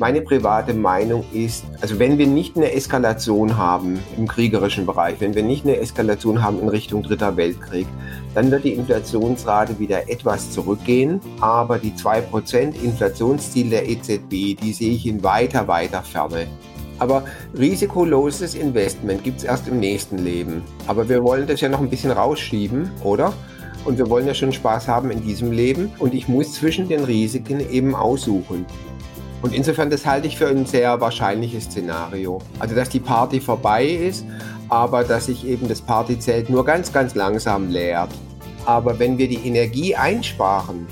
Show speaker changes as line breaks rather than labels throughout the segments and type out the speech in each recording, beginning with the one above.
Meine private Meinung ist, also wenn wir nicht eine Eskalation haben im kriegerischen Bereich, wenn wir nicht eine Eskalation haben in Richtung Dritter Weltkrieg, dann wird die Inflationsrate wieder etwas zurückgehen. Aber die 2% Inflationsziel der EZB, die sehe ich in weiter, weiter Ferne. Aber risikoloses Investment gibt es erst im nächsten Leben. Aber wir wollen das ja noch ein bisschen rausschieben, oder? Und wir wollen ja schon Spaß haben in diesem Leben. Und ich muss zwischen den Risiken eben aussuchen. Und insofern, das halte ich für ein sehr wahrscheinliches Szenario. Also, dass die Party vorbei ist, aber dass sich eben das Partyzelt nur ganz, ganz langsam leert. Aber wenn wir die Energie einsparen,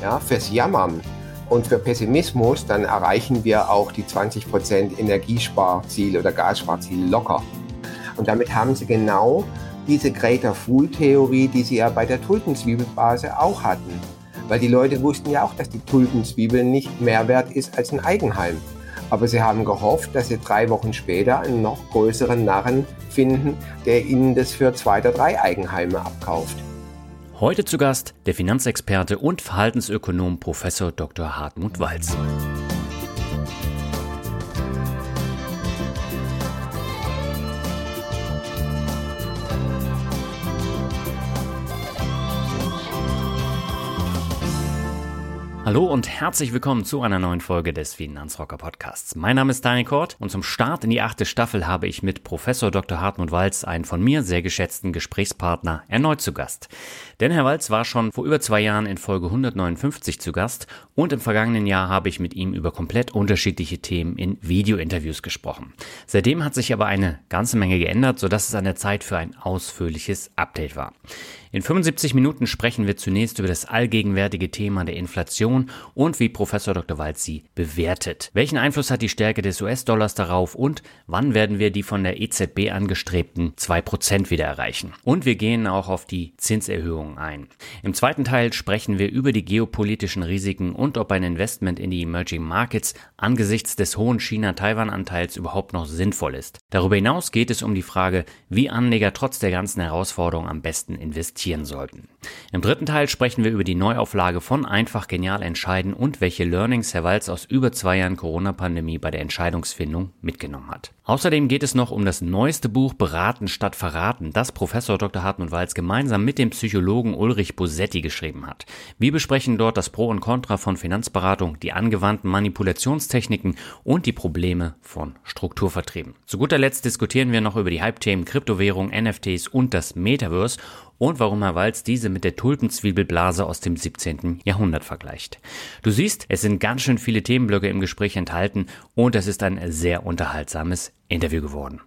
ja, fürs Jammern und für Pessimismus, dann erreichen wir auch die 20% Energiesparziel oder Gassparziel locker. Und damit haben sie genau diese Greater Fool-Theorie, die sie ja bei der Tulpenzwiebelbase auch hatten. Weil die Leute wussten ja auch, dass die Tulpenzwiebel nicht mehr wert ist als ein Eigenheim. Aber sie haben gehofft, dass sie drei Wochen später einen noch größeren Narren finden, der ihnen das für zwei oder drei Eigenheime abkauft.
Heute zu Gast der Finanzexperte und Verhaltensökonom Professor Dr. Hartmut Walz. Hallo und herzlich willkommen zu einer neuen Folge des Finanzrocker Podcasts. Mein Name ist Daniel Kort und zum Start in die achte Staffel habe ich mit Professor Dr. Hartmut Walz einen von mir sehr geschätzten Gesprächspartner erneut zu Gast. Denn Herr Walz war schon vor über zwei Jahren in Folge 159 zu Gast und im vergangenen Jahr habe ich mit ihm über komplett unterschiedliche Themen in Videointerviews gesprochen. Seitdem hat sich aber eine ganze Menge geändert, sodass es an der Zeit für ein ausführliches Update war. In 75 Minuten sprechen wir zunächst über das allgegenwärtige Thema der Inflation und wie Professor Dr. Walz sie bewertet. Welchen Einfluss hat die Stärke des US-Dollars darauf und wann werden wir die von der EZB angestrebten 2% wieder erreichen? Und wir gehen auch auf die Zinserhöhungen ein. Im zweiten Teil sprechen wir über die geopolitischen Risiken und ob ein Investment in die Emerging Markets angesichts des hohen China-Taiwan-Anteils überhaupt noch sinnvoll ist. Darüber hinaus geht es um die Frage, wie Anleger trotz der ganzen Herausforderungen am besten investieren investieren sollten. Im dritten Teil sprechen wir über die Neuauflage von Einfach Genial Entscheiden und welche Learnings Herr Walz aus über zwei Jahren Corona-Pandemie bei der Entscheidungsfindung mitgenommen hat. Außerdem geht es noch um das neueste Buch Beraten statt Verraten, das Professor Dr. Hartmut Walz gemeinsam mit dem Psychologen Ulrich Bosetti geschrieben hat. Wir besprechen dort das Pro und Contra von Finanzberatung, die angewandten Manipulationstechniken und die Probleme von Strukturvertrieben. Zu guter Letzt diskutieren wir noch über die Hype-Themen Kryptowährung, NFTs und das Metaverse und warum Herr Walz diese mit der Tulpenzwiebelblase aus dem 17. Jahrhundert vergleicht. Du siehst, es sind ganz schön viele Themenblöcke im Gespräch enthalten und es ist ein sehr unterhaltsames Interview geworden.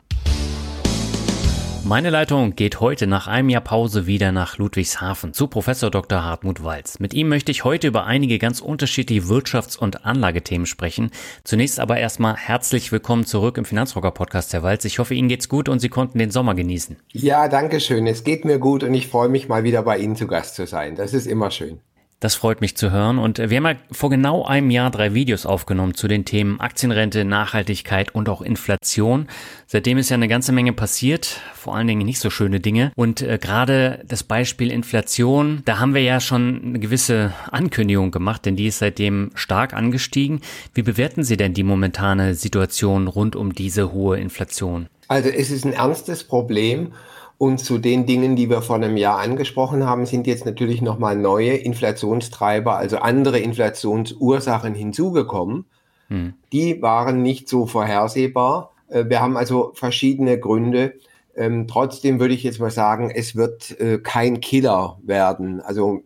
Meine Leitung geht heute nach einem Jahr Pause wieder nach Ludwigshafen zu Professor Dr. Hartmut Walz. Mit ihm möchte ich heute über einige ganz unterschiedliche Wirtschafts- und Anlagethemen sprechen. Zunächst aber erstmal herzlich willkommen zurück im Finanzrocker Podcast, Herr Walz. Ich hoffe, Ihnen geht's gut und Sie konnten den Sommer genießen.
Ja, danke schön. Es geht mir gut und ich freue mich mal wieder bei Ihnen zu Gast zu sein. Das ist immer schön.
Das freut mich zu hören. Und wir haben ja vor genau einem Jahr drei Videos aufgenommen zu den Themen Aktienrente, Nachhaltigkeit und auch Inflation. Seitdem ist ja eine ganze Menge passiert, vor allen Dingen nicht so schöne Dinge. Und äh, gerade das Beispiel Inflation, da haben wir ja schon eine gewisse Ankündigung gemacht, denn die ist seitdem stark angestiegen. Wie bewerten Sie denn die momentane Situation rund um diese hohe Inflation?
Also es ist ein ernstes Problem. Und zu den Dingen, die wir vor einem Jahr angesprochen haben, sind jetzt natürlich nochmal neue Inflationstreiber, also andere Inflationsursachen hinzugekommen. Hm. Die waren nicht so vorhersehbar. Äh, wir haben also verschiedene Gründe. Ähm, trotzdem würde ich jetzt mal sagen, es wird äh, kein Killer werden. Also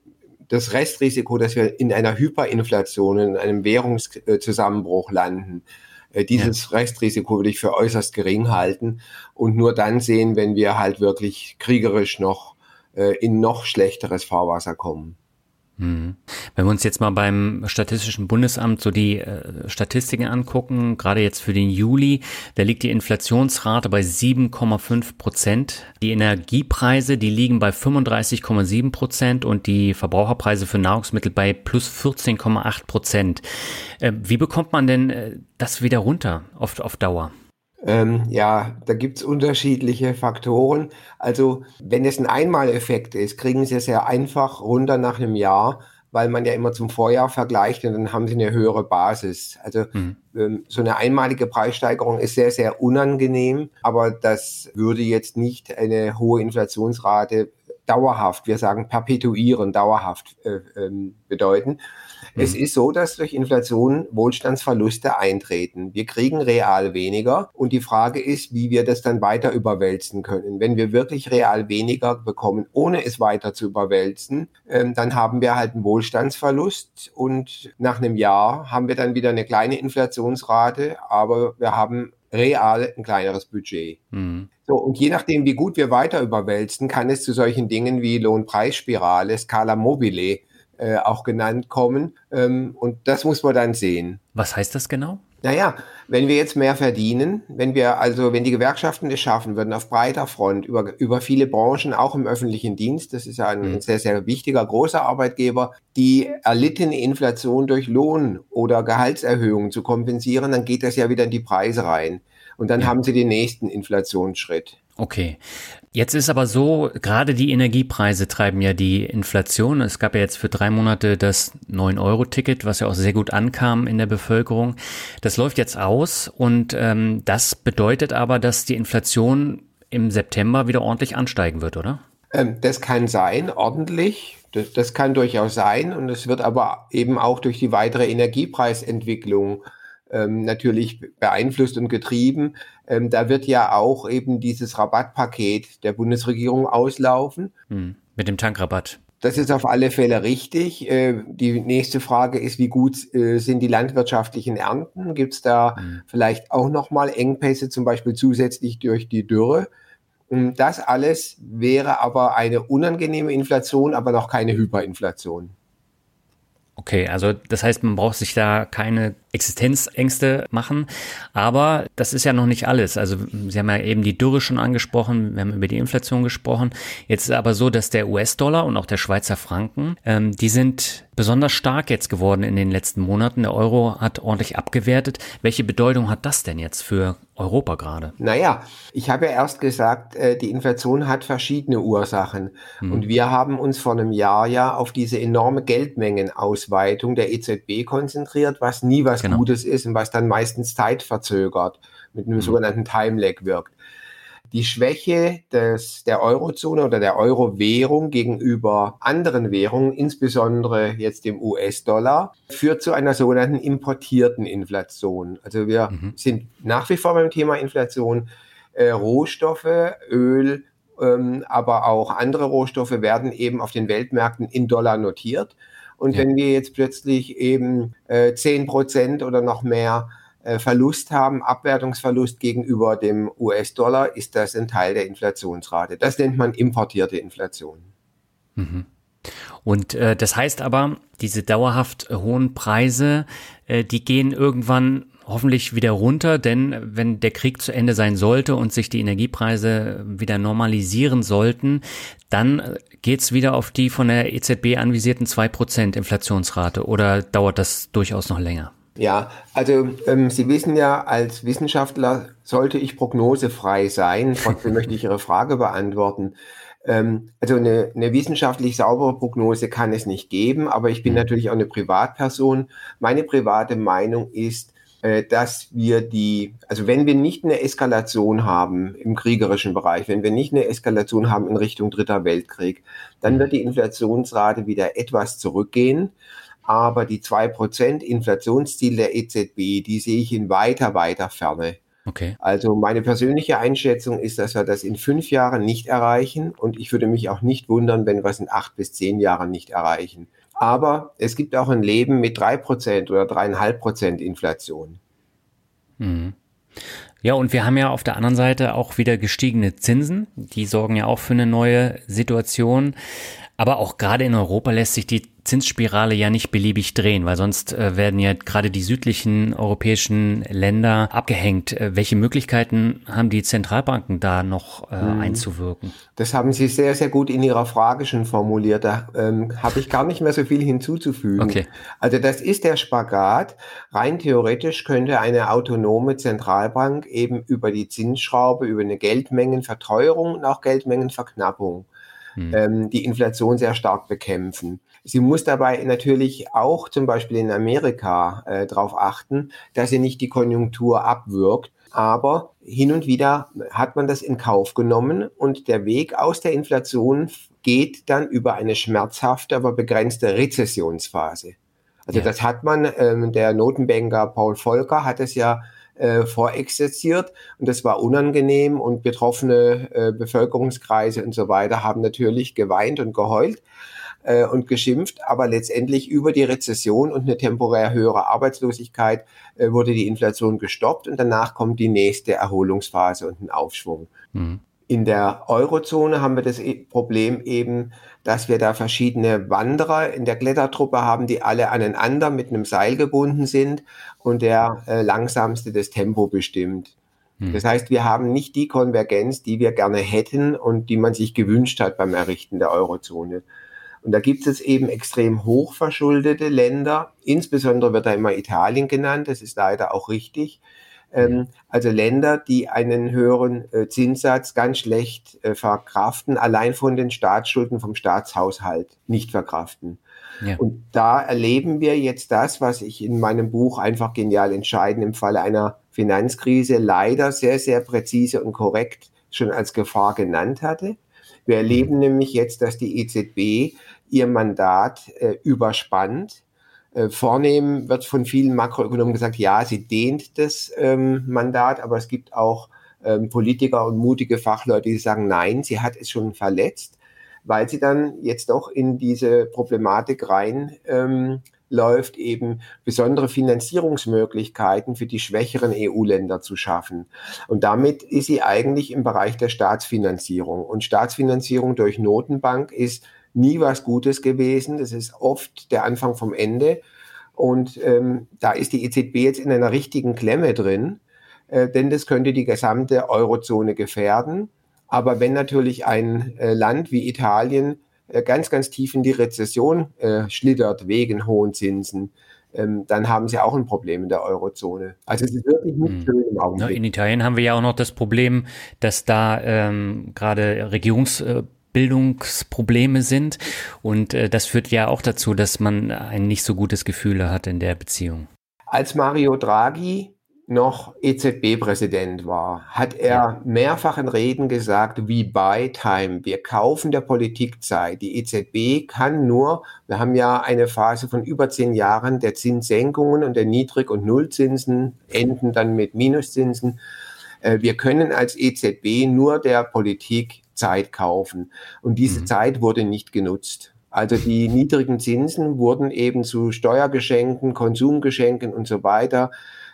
das Restrisiko, dass wir in einer Hyperinflation, in einem Währungszusammenbruch landen, dieses ja. Restrisiko würde ich für äußerst gering halten und nur dann sehen, wenn wir halt wirklich kriegerisch noch äh, in noch schlechteres Fahrwasser kommen.
Mhm. Wenn wir uns jetzt mal beim Statistischen Bundesamt so die äh, Statistiken angucken, gerade jetzt für den Juli, da liegt die Inflationsrate bei 7,5 Prozent. Die Energiepreise, die liegen bei 35,7 Prozent und die Verbraucherpreise für Nahrungsmittel bei plus 14,8 Prozent. Äh, wie bekommt man denn äh, das wieder runter auf, auf Dauer?
Ähm, ja, da gibt's unterschiedliche Faktoren. Also wenn es ein Einmaleffekt ist, kriegen Sie es ja einfach runter nach einem Jahr, weil man ja immer zum Vorjahr vergleicht und dann haben Sie eine höhere Basis. Also mhm. ähm, so eine einmalige Preissteigerung ist sehr, sehr unangenehm, aber das würde jetzt nicht eine hohe Inflationsrate dauerhaft, wir sagen perpetuieren, dauerhaft äh, ähm, bedeuten. Es mhm. ist so, dass durch Inflation Wohlstandsverluste eintreten. Wir kriegen real weniger und die Frage ist, wie wir das dann weiter überwälzen können. Wenn wir wirklich real weniger bekommen, ohne es weiter zu überwälzen, ähm, dann haben wir halt einen Wohlstandsverlust und nach einem Jahr haben wir dann wieder eine kleine Inflationsrate, aber wir haben real ein kleineres Budget. Mhm. So, und je nachdem, wie gut wir weiter überwälzen, kann es zu solchen Dingen wie Lohnpreisspirale, Scala Mobile äh, auch genannt kommen. Ähm, und das muss man dann sehen.
Was heißt das genau?
Naja, wenn wir jetzt mehr verdienen, wenn wir also, wenn die Gewerkschaften es schaffen würden, auf breiter Front, über, über viele Branchen, auch im öffentlichen Dienst, das ist ja ein mhm. sehr, sehr wichtiger, großer Arbeitgeber, die erlittene Inflation durch Lohn- oder Gehaltserhöhungen zu kompensieren, dann geht das ja wieder in die Preise rein. Und dann ja. haben sie den nächsten Inflationsschritt.
Okay. Jetzt ist aber so, gerade die Energiepreise treiben ja die Inflation. Es gab ja jetzt für drei Monate das 9-Euro-Ticket, was ja auch sehr gut ankam in der Bevölkerung. Das läuft jetzt aus und ähm, das bedeutet aber, dass die Inflation im September wieder ordentlich ansteigen wird, oder?
Ähm, das kann sein, ordentlich. Das, das kann durchaus sein und es wird aber eben auch durch die weitere Energiepreisentwicklung ähm, natürlich beeinflusst und getrieben. Ähm, da wird ja auch eben dieses Rabattpaket der Bundesregierung auslaufen.
Hm, mit dem Tankrabatt.
Das ist auf alle Fälle richtig. Äh, die nächste Frage ist, wie gut äh, sind die landwirtschaftlichen Ernten? Gibt es da mhm. vielleicht auch nochmal Engpässe, zum Beispiel zusätzlich durch die Dürre? Und das alles wäre aber eine unangenehme Inflation, aber noch keine Hyperinflation.
Okay, also das heißt, man braucht sich da keine Existenzängste machen. Aber das ist ja noch nicht alles. Also Sie haben ja eben die Dürre schon angesprochen, wir haben über die Inflation gesprochen. Jetzt ist aber so, dass der US-Dollar und auch der Schweizer Franken, ähm, die sind besonders stark jetzt geworden in den letzten Monaten. Der Euro hat ordentlich abgewertet. Welche Bedeutung hat das denn jetzt für Europa gerade?
Naja, ich habe ja erst gesagt, äh, die Inflation hat verschiedene Ursachen. Mhm. Und wir haben uns vor einem Jahr ja auf diese enorme Geldmengenausweitung der EZB konzentriert, was nie was genau. Gutes ist und was dann meistens zeitverzögert mit einem mhm. sogenannten Time Lag wirkt. Die Schwäche des, der Eurozone oder der Euro-Währung gegenüber anderen Währungen, insbesondere jetzt dem US-Dollar, führt zu einer sogenannten importierten Inflation. Also wir mhm. sind nach wie vor beim Thema Inflation. Äh, Rohstoffe, Öl, ähm, aber auch andere Rohstoffe werden eben auf den Weltmärkten in Dollar notiert. Und ja. wenn wir jetzt plötzlich eben äh, 10 Prozent oder noch mehr äh, Verlust haben, Abwertungsverlust gegenüber dem US-Dollar, ist das ein Teil der Inflationsrate. Das nennt man importierte Inflation.
Mhm. Und äh, das heißt aber, diese dauerhaft hohen Preise, äh, die gehen irgendwann hoffentlich wieder runter, denn wenn der Krieg zu Ende sein sollte und sich die Energiepreise wieder normalisieren sollten, dann geht's wieder auf die von der EZB anvisierten 2% Inflationsrate oder dauert das durchaus noch länger?
Ja, also ähm, Sie wissen ja, als Wissenschaftler sollte ich prognosefrei sein. Trotzdem möchte ich Ihre Frage beantworten. Ähm, also eine, eine wissenschaftlich saubere Prognose kann es nicht geben, aber ich bin mhm. natürlich auch eine Privatperson. Meine private Meinung ist, dass wir die, also wenn wir nicht eine Eskalation haben im kriegerischen Bereich, wenn wir nicht eine Eskalation haben in Richtung Dritter Weltkrieg, dann wird die Inflationsrate wieder etwas zurückgehen. Aber die zwei Prozent Inflationsziel der EZB, die sehe ich in weiter, weiter Ferne. Okay. Also meine persönliche Einschätzung ist, dass wir das in fünf Jahren nicht erreichen und ich würde mich auch nicht wundern, wenn wir es in acht bis zehn Jahren nicht erreichen. Aber es gibt auch ein Leben mit drei Prozent oder dreieinhalb Prozent Inflation.
Mhm. Ja, und wir haben ja auf der anderen Seite auch wieder gestiegene Zinsen. Die sorgen ja auch für eine neue Situation. Aber auch gerade in Europa lässt sich die Zinsspirale ja nicht beliebig drehen, weil sonst äh, werden ja gerade die südlichen europäischen Länder abgehängt. Äh, welche Möglichkeiten haben die Zentralbanken da noch äh, hm. einzuwirken?
Das haben Sie sehr, sehr gut in Ihrer Frage schon formuliert. Da ähm, habe ich gar nicht mehr so viel hinzuzufügen. Okay. Also das ist der Spagat. Rein theoretisch könnte eine autonome Zentralbank eben über die Zinsschraube, über eine Geldmengenverteuerung und auch Geldmengenverknappung hm. ähm, die Inflation sehr stark bekämpfen. Sie muss dabei natürlich auch zum Beispiel in Amerika äh, darauf achten, dass sie nicht die Konjunktur abwirkt. Aber hin und wieder hat man das in Kauf genommen und der Weg aus der Inflation geht dann über eine schmerzhafte, aber begrenzte Rezessionsphase. Also ja. das hat man, ähm, der Notenbanker Paul Volcker hat es ja äh, vorexerziert und das war unangenehm und betroffene äh, Bevölkerungskreise und so weiter haben natürlich geweint und geheult äh, und geschimpft, aber letztendlich über die Rezession und eine temporär höhere Arbeitslosigkeit äh, wurde die Inflation gestoppt und danach kommt die nächste Erholungsphase und ein Aufschwung. Mhm. In der Eurozone haben wir das e-, Problem eben, dass wir da verschiedene Wanderer in der Klettertruppe haben, die alle aneinander mit einem Seil gebunden sind und der äh, langsamste das Tempo bestimmt. Hm. Das heißt, wir haben nicht die Konvergenz, die wir gerne hätten und die man sich gewünscht hat beim Errichten der Eurozone. Und da gibt es eben extrem hochverschuldete Länder. Insbesondere wird da immer Italien genannt. Das ist leider auch richtig. Ähm, also Länder, die einen höheren äh, Zinssatz ganz schlecht äh, verkraften, allein von den Staatsschulden vom Staatshaushalt nicht verkraften. Ja. Und da erleben wir jetzt das, was ich in meinem Buch einfach genial entscheiden im Falle einer Finanzkrise leider sehr, sehr präzise und korrekt schon als Gefahr genannt hatte. Wir erleben nämlich jetzt, dass die EZB ihr Mandat äh, überspannt. Äh, vornehmen wird von vielen Makroökonomen gesagt, ja, sie dehnt das ähm, Mandat, aber es gibt auch ähm, Politiker und mutige Fachleute, die sagen, nein, sie hat es schon verletzt, weil sie dann jetzt doch in diese Problematik rein ähm, läuft, eben besondere Finanzierungsmöglichkeiten für die schwächeren EU-Länder zu schaffen. Und damit ist sie eigentlich im Bereich der Staatsfinanzierung. Und Staatsfinanzierung durch Notenbank ist nie was Gutes gewesen. Das ist oft der Anfang vom Ende. Und ähm, da ist die EZB jetzt in einer richtigen Klemme drin, äh, denn das könnte die gesamte Eurozone gefährden. Aber wenn natürlich ein äh, Land wie Italien äh, ganz, ganz tief in die Rezession äh, schlittert wegen hohen Zinsen, ähm, dann haben sie auch ein Problem in der Eurozone. Also es ist wirklich nicht hm. schön im Augenblick.
In Italien haben wir ja auch noch das Problem, dass da ähm, gerade Regierungs äh, Bildungsprobleme sind. Und äh, das führt ja auch dazu, dass man ein nicht so gutes Gefühl hat in der Beziehung.
Als Mario Draghi noch EZB-Präsident war, hat er mehrfach in Reden gesagt, wie buy time. Wir kaufen der Politik Zeit. Die EZB kann nur, wir haben ja eine Phase von über zehn Jahren der Zinssenkungen und der Niedrig- und Nullzinsen enden dann mit Minuszinsen. Äh, wir können als EZB nur der Politik Zeit kaufen. Und diese mhm. Zeit wurde nicht genutzt. Also die niedrigen Zinsen wurden eben zu Steuergeschenken, Konsumgeschenken und so weiter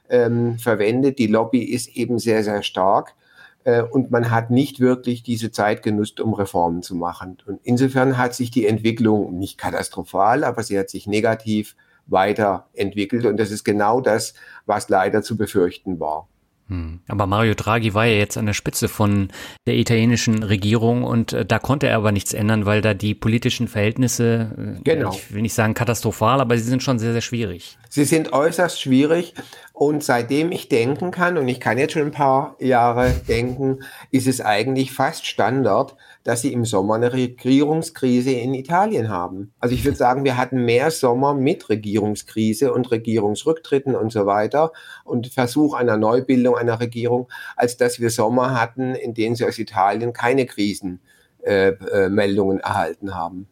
ähm, verwendet. Die Lobby ist eben sehr, sehr stark. Äh, und man hat nicht wirklich diese Zeit genutzt, um Reformen zu machen. Und insofern hat sich die Entwicklung nicht katastrophal, aber sie hat sich negativ weiterentwickelt. Und das ist genau das, was leider zu befürchten war.
Hm. Aber Mario Draghi war ja jetzt an der Spitze von der italienischen Regierung und äh, da konnte er aber nichts ändern, weil da die politischen Verhältnisse, äh, genau. ich will nicht sagen katastrophal, aber sie sind schon sehr, sehr schwierig.
Sie sind äußerst schwierig und seitdem ich denken kann, und ich kann jetzt schon ein paar Jahre denken, ist es eigentlich fast Standard, dass sie im Sommer eine Regierungskrise in Italien haben. Also ich würde sagen, wir hatten mehr Sommer mit Regierungskrise und Regierungsrücktritten und so weiter und Versuch einer Neubildung einer Regierung, als dass wir Sommer hatten, in denen sie aus Italien keine Krisenmeldungen äh, äh, erhalten haben.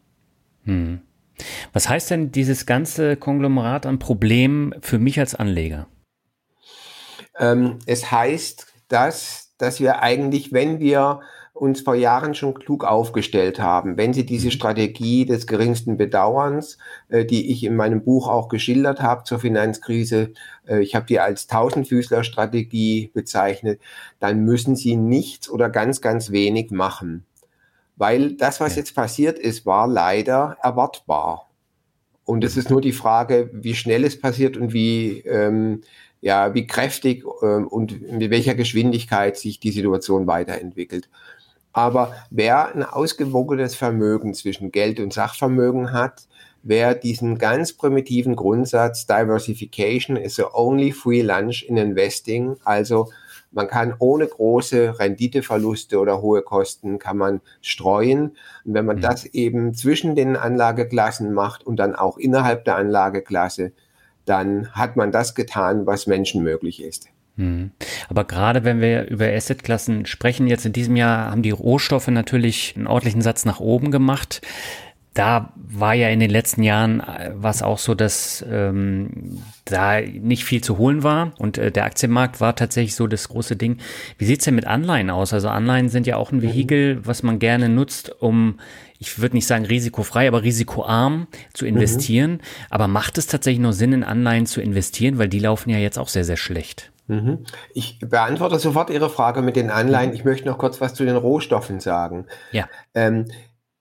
Hm. Was heißt denn dieses ganze Konglomerat an Problemen für mich als Anleger?
Ähm, es heißt, dass, dass wir eigentlich, wenn wir uns vor Jahren schon klug aufgestellt haben. Wenn Sie diese mhm. Strategie des geringsten Bedauerns, äh, die ich in meinem Buch auch geschildert habe zur Finanzkrise, äh, ich habe die als Tausendfüßler-Strategie bezeichnet, dann müssen Sie nichts oder ganz, ganz wenig machen. Weil das, was jetzt passiert ist, war leider erwartbar. Und es ist nur die Frage, wie schnell es passiert und wie, ähm, ja, wie kräftig ähm, und mit welcher Geschwindigkeit sich die Situation weiterentwickelt. Aber wer ein ausgewogenes Vermögen zwischen Geld und Sachvermögen hat, wer diesen ganz primitiven Grundsatz Diversification is the only free lunch in investing, also man kann ohne große Renditeverluste oder hohe Kosten kann man streuen. Und wenn man mhm. das eben zwischen den Anlageklassen macht und dann auch innerhalb der Anlageklasse, dann hat man das getan, was Menschen möglich ist.
Mhm. Aber gerade wenn wir über Assetklassen sprechen, jetzt in diesem Jahr haben die Rohstoffe natürlich einen ordentlichen Satz nach oben gemacht da war ja in den letzten Jahren äh, was auch so, dass ähm, da nicht viel zu holen war und äh, der Aktienmarkt war tatsächlich so das große Ding. Wie sieht's denn mit Anleihen aus? Also Anleihen sind ja auch ein. Vehikel, was man gerne nutzt, um, ich würde nicht sagen risikofrei, aber risikoarm zu mhm. investieren. Mhm. Aber macht es tatsächlich nur Sinn, in Anleihen zu investieren, weil die laufen ja jetzt auch sehr, sehr schlecht?
Mhm. Ich beantworte sofort Ihre Frage mit den Anleihen. Ich möchte noch kurz was zu den Rohstoffen sagen.
Ja.
Ähm,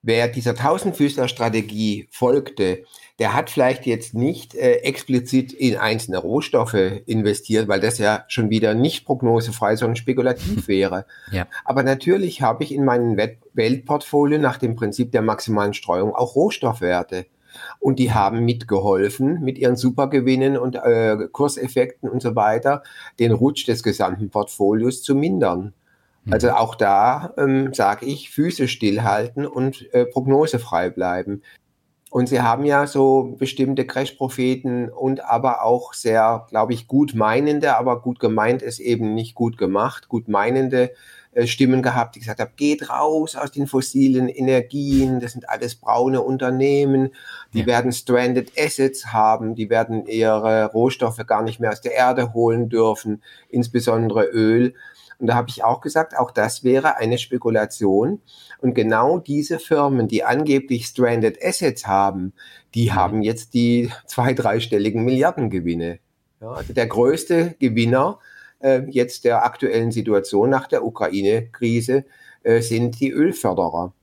wer dieser Tausendfüßler-Strategie folgte, der hat vielleicht jetzt nicht äh, explizit in einzelne Rohstoffe investiert, weil das ja schon wieder nicht prognosefrei, sondern spekulativ wäre.
Ja.
Aber natürlich habe ich in meinem Weltportfolio nach dem Prinzip der maximalen Streuung auch Rohstoffwerte. Und die haben mitgeholfen, mit ihren Supergewinnen und äh, Kurseffekten und so weiter, den Rutsch des gesamten Portfolios zu mindern. Mhm. Also auch da ähm, sage ich, Füße stillhalten und äh, prognosefrei bleiben. Und sie haben ja so bestimmte Crash-Propheten und aber auch sehr, glaube ich, gut meinende, aber gut gemeint ist eben nicht gut gemacht, gut meinende Stimmen gehabt, die gesagt haben, geht raus aus den fossilen Energien, das sind alles braune Unternehmen, die ja. werden stranded Assets haben, die werden ihre Rohstoffe gar nicht mehr aus der Erde holen dürfen, insbesondere Öl. Und da habe ich auch gesagt, auch das wäre eine Spekulation. Und genau diese Firmen, die angeblich stranded Assets haben, die mhm. haben jetzt die zwei, dreistelligen Milliardengewinne. Ja, also der größte Gewinner äh, jetzt der aktuellen Situation nach der Ukraine-Krise äh, sind die Ölförderer.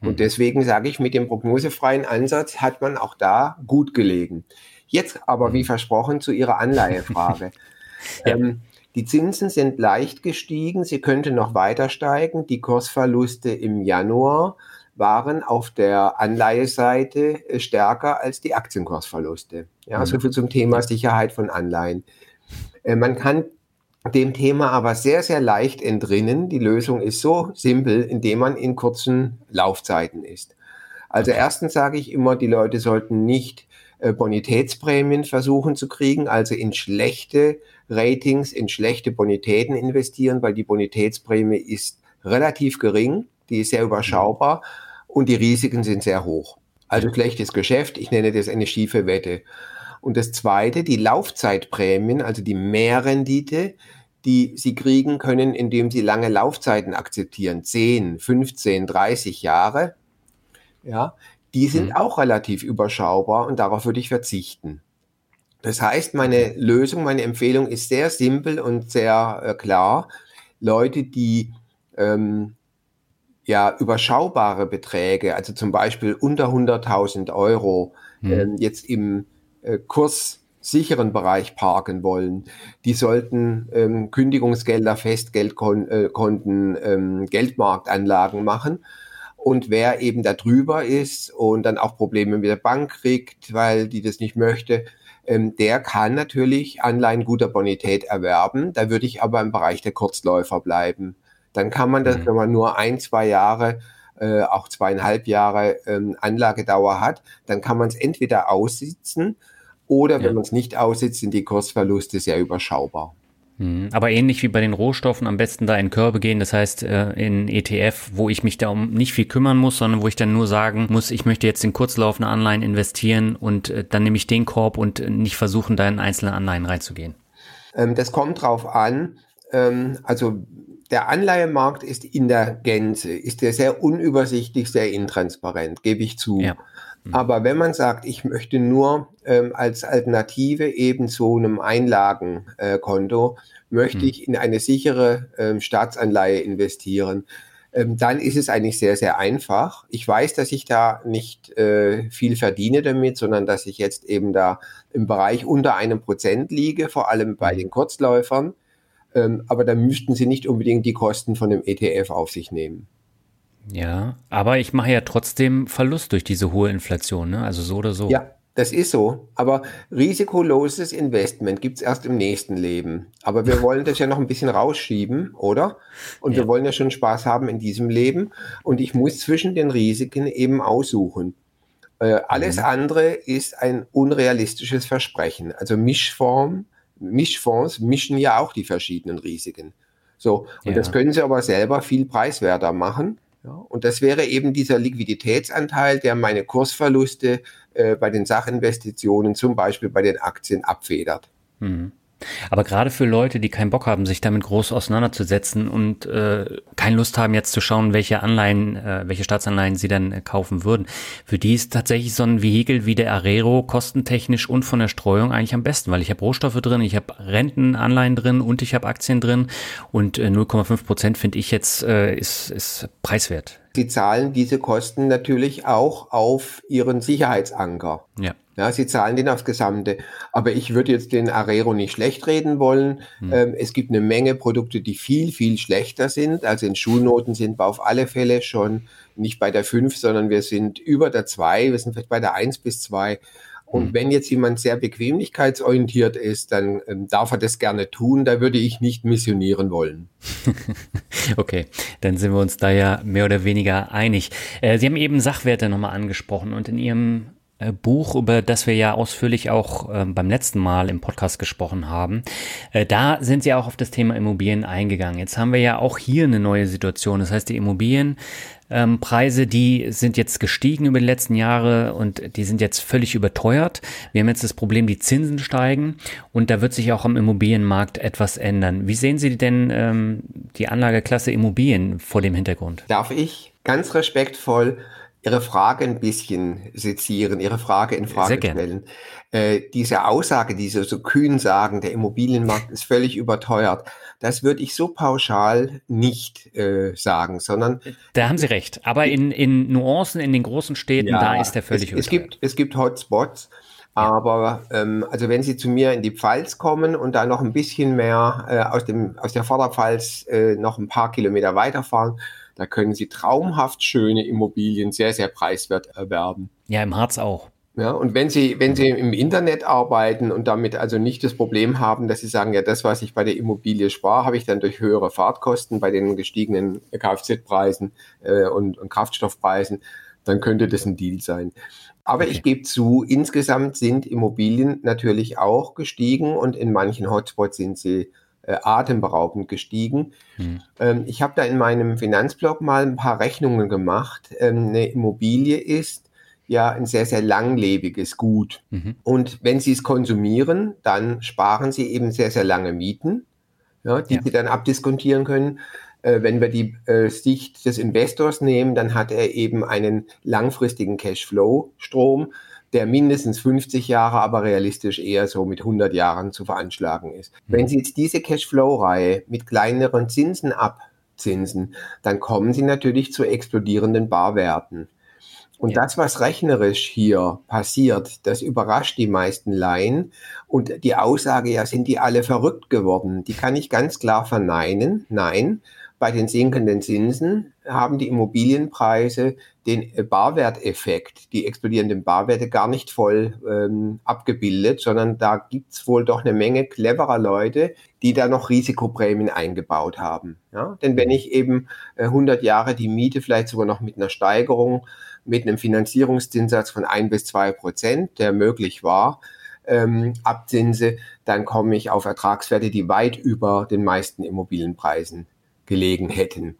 Und mhm. deswegen sage ich, mit dem prognosefreien Ansatz hat man auch da gut gelegen. Jetzt aber, wie mhm. versprochen, zu Ihrer Anleihefrage. ja. ähm, die Zinsen sind leicht gestiegen, sie könnte noch weiter steigen. Die Kursverluste im Januar waren auf der Anleiheseite äh, stärker als die Aktienkursverluste. Ja, mhm. so viel zum Thema Sicherheit von Anleihen. Äh, man kann dem Thema aber sehr, sehr leicht entrinnen. Die Lösung ist so simpel, indem man in kurzen Laufzeiten ist. Also erstens sage ich immer, die Leute sollten nicht äh, Bonitätsprämien versuchen zu kriegen, also in schlechte Ratings in schlechte Bonitäten investieren, weil die Bonitätsprämie ist relativ gering, die ist sehr überschaubar und die Risiken sind sehr hoch. Also schlechtes Geschäft, ich nenne das eine schiefe Wette. Und das zweite, die Laufzeitprämien, also die Mehrrendite, die Sie kriegen können, indem Sie lange Laufzeiten akzeptieren, 10, 15, 30 Jahre, ja, die sind mhm. auch relativ überschaubar und darauf würde ich verzichten. Das heißt, meine Lösung, meine Empfehlung ist sehr simpel und sehr äh, klar. Leute, die ähm, ja überschaubare Beträge, also zum Beispiel unter 100.000 Euro, hm. ähm, jetzt im äh, kurssicheren Bereich parken wollen, die sollten ähm, Kündigungsgelder, Festgeldkonten, äh, ähm, Geldmarktanlagen machen. Und wer eben da drüber ist und dann auch Probleme mit der Bank kriegt, weil die das nicht möchte, ähm, der kann natürlich Anleihen guter Bonität erwerben. Da würde ich aber im Bereich der Kurzläufer bleiben. Dann kann man das, mhm. wenn man nur ein, zwei Jahre, äh, auch zweieinhalb Jahre ähm, Anlagedauer hat, dann kann man es entweder aussitzen oder wenn man es nicht aussitzt, sind die Kursverluste sehr überschaubar.
Mhm. Aber ähnlich wie bei den Rohstoffen, am besten da in Körbe gehen, das heißt äh, in ETF, wo ich mich da um nicht viel kümmern muss, sondern wo ich dann nur sagen muss, ich möchte jetzt in kurzlaufende Anleihen investieren und äh, dann nehme ich den Korb und nicht versuchen, da in einzelne Anleihen reinzugehen.
Ähm, das kommt drauf an. Ähm, also der Anleihemarkt ist in der Gänze, ist der sehr unübersichtlich, sehr intransparent, gebe ich zu. Ja. Mhm. Aber wenn man sagt, ich möchte nur ähm, als Alternative eben zu einem Einlagenkonto, äh, möchte mhm. ich in eine sichere ähm, Staatsanleihe investieren, ähm, dann ist es eigentlich sehr, sehr einfach. Ich weiß, dass ich da nicht äh, viel verdiene damit, sondern dass ich jetzt eben da im Bereich unter einem Prozent liege, vor allem bei mhm. den Kurzläufern. Ähm, aber da müssten Sie nicht unbedingt die Kosten von dem ETF auf sich nehmen.
Ja, aber ich mache ja trotzdem Verlust durch diese hohe Inflation, ne? also so oder so.
Ja, das ist so. Aber risikoloses Investment gibt's erst im nächsten Leben. Aber wir wollen das ja noch ein bisschen rausschieben, oder? Und ja. wir wollen ja schon Spaß haben in diesem Leben. Und ich muss zwischen den Risiken eben aussuchen. Äh, alles mhm. andere ist ein unrealistisches Versprechen. Also Mischform, Mischfonds mischen ja auch die verschiedenen Risiken. So, und ja. das können sie aber selber viel preiswerter machen. Ja, und das wäre eben dieser Liquiditätsanteil, der meine Kursverluste äh, bei den Sachinvestitionen, zum Beispiel bei den Aktien, abfedert.
Mhm. Aber gerade für Leute, die keinen Bock haben, sich damit groß auseinanderzusetzen und äh, keine Lust haben, jetzt zu schauen, welche Anleihen, äh, welche Staatsanleihen sie dann äh, kaufen würden, für die ist tatsächlich so ein Vehikel wie der Arero kostentechnisch und von der Streuung eigentlich am besten, weil ich habe Rohstoffe drin, ich habe Rentenanleihen drin und ich habe Aktien drin und äh, 0,5 Prozent finde ich jetzt äh, ist, ist preiswert.
Sie zahlen diese Kosten natürlich auch auf ihren Sicherheitsanker. Ja. Ja, sie zahlen den aufs Gesamte. Aber ich würde jetzt den Arero nicht schlecht reden wollen. Hm. Ähm, es gibt eine Menge Produkte, die viel, viel schlechter sind. Also in Schulnoten sind wir auf alle Fälle schon nicht bei der 5, sondern wir sind über der 2. Wir sind vielleicht bei der 1 bis 2. Und mhm. wenn jetzt jemand sehr bequemlichkeitsorientiert ist, dann ähm, darf er das gerne tun. Da würde ich nicht missionieren wollen.
okay, dann sind wir uns da ja mehr oder weniger einig. Äh, Sie haben eben Sachwerte nochmal angesprochen und in Ihrem Buch, über das wir ja ausführlich auch äh, beim letzten Mal im Podcast gesprochen haben. Äh, da sind Sie auch auf das Thema Immobilien eingegangen. Jetzt haben wir ja auch hier eine neue Situation. Das heißt, die Immobilienpreise, ähm, die sind jetzt gestiegen über die letzten Jahre und die sind jetzt völlig überteuert. Wir haben jetzt das Problem, die Zinsen steigen und da wird sich auch am Immobilienmarkt etwas ändern. Wie sehen Sie denn ähm, die Anlageklasse Immobilien vor dem Hintergrund?
Darf ich ganz respektvoll Ihre Frage ein bisschen sezieren, Ihre Frage in Frage stellen. Äh, diese Aussage, die Sie so kühn sagen, der Immobilienmarkt ist völlig überteuert, das würde ich so pauschal nicht äh, sagen, sondern.
Da haben Sie recht. Aber in, in Nuancen in den großen Städten, ja, da ist der völlig
es, überteuert. Es gibt, es gibt Hotspots. Aber ähm, also wenn Sie zu mir in die Pfalz kommen und da noch ein bisschen mehr äh, aus, dem, aus der Vorderpfalz äh, noch ein paar Kilometer weiterfahren, da können Sie traumhaft schöne Immobilien sehr, sehr preiswert erwerben.
Ja, im Harz auch.
Ja, und wenn Sie, wenn Sie im Internet arbeiten und damit also nicht das Problem haben, dass Sie sagen, ja, das, was ich bei der Immobilie spare, habe ich dann durch höhere Fahrtkosten bei den gestiegenen Kfz-Preisen äh, und, und Kraftstoffpreisen, dann könnte das ein Deal sein. Aber okay. ich gebe zu, insgesamt sind Immobilien natürlich auch gestiegen und in manchen Hotspots sind sie äh, atemberaubend gestiegen. Hm. Ähm, ich habe da in meinem Finanzblog mal ein paar Rechnungen gemacht. Ähm, eine Immobilie ist ja ein sehr, sehr langlebiges Gut. Mhm. Und wenn Sie es konsumieren, dann sparen Sie eben sehr, sehr lange Mieten, ja, die ja. Sie dann abdiskontieren können. Äh, wenn wir die äh, Sicht des Investors nehmen, dann hat er eben einen langfristigen Cashflow-Strom der mindestens 50 Jahre, aber realistisch eher so mit 100 Jahren zu veranschlagen ist. Mhm. Wenn Sie jetzt diese Cashflow-Reihe mit kleineren Zinsen abzinsen, dann kommen Sie natürlich zu explodierenden Barwerten. Und ja. das, was rechnerisch hier passiert, das überrascht die meisten Laien. Und die Aussage, ja, sind die alle verrückt geworden, die kann ich ganz klar verneinen. Nein, bei den sinkenden Zinsen haben die Immobilienpreise den Barwerteffekt, die explodierenden Barwerte gar nicht voll ähm, abgebildet, sondern da gibt's wohl doch eine Menge cleverer Leute, die da noch Risikoprämien eingebaut haben. Ja? Denn wenn ich eben äh, 100 Jahre die Miete vielleicht sogar noch mit einer Steigerung, mit einem Finanzierungszinssatz von ein bis zwei Prozent, der möglich war, ähm, abzinse, dann komme ich auf Ertragswerte, die weit über den meisten Immobilienpreisen gelegen hätten.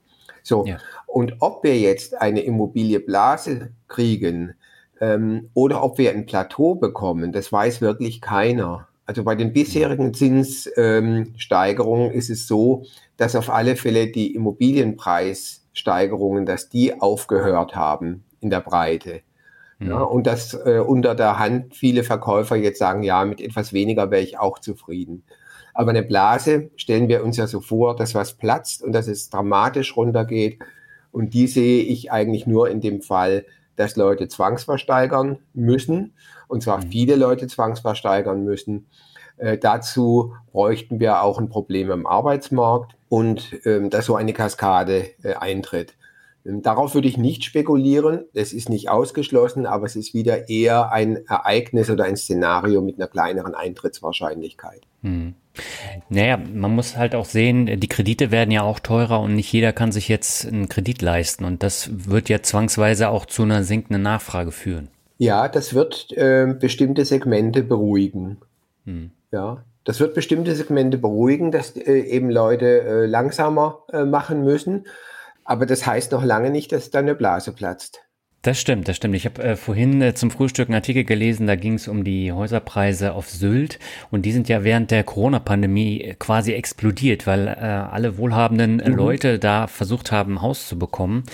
So, ja. und ob wir jetzt eine Immobilieblase kriegen ähm, oder ob wir ein Plateau bekommen, das weiß wirklich keiner. Also bei den bisherigen Zinssteigerungen ähm, ist es so, dass auf alle Fälle die Immobilienpreissteigerungen, dass die aufgehört haben in der Breite. Mhm. Ja, und dass äh, unter der Hand viele Verkäufer jetzt sagen, ja, mit etwas weniger wäre ich auch zufrieden. Aber eine Blase stellen wir uns ja so vor, dass was platzt und dass es dramatisch runtergeht. Und die sehe ich eigentlich nur in dem Fall, dass Leute zwangsversteigern müssen, und zwar mhm. viele Leute zwangsversteigern müssen. Äh, dazu bräuchten wir auch ein Problem im Arbeitsmarkt und ähm, dass so eine Kaskade äh, eintritt. Ähm, darauf würde ich nicht spekulieren. Es ist nicht ausgeschlossen, aber es ist wieder eher ein Ereignis oder ein Szenario mit einer kleineren Eintrittswahrscheinlichkeit. Hm.
Naja, man muss halt auch sehen, die Kredite werden ja auch teurer und nicht jeder kann sich jetzt einen Kredit leisten. Und das wird ja zwangsweise auch zu einer sinkenden Nachfrage führen.
Ja, das wird äh, bestimmte Segmente beruhigen. Hm. Ja, das wird bestimmte Segmente beruhigen, dass äh, eben Leute äh, langsamer äh, machen müssen. Aber das heißt noch lange nicht, dass da eine Blase platzt.
Das stimmt, das stimmt. Ich habe äh, vorhin äh, zum Frühstück einen Artikel gelesen, da ging es um die Häuserpreise auf Sylt und die sind ja während der Corona-Pandemie quasi explodiert, weil äh, alle wohlhabenden äh, mhm. Leute da versucht haben, ein Haus zu bekommen.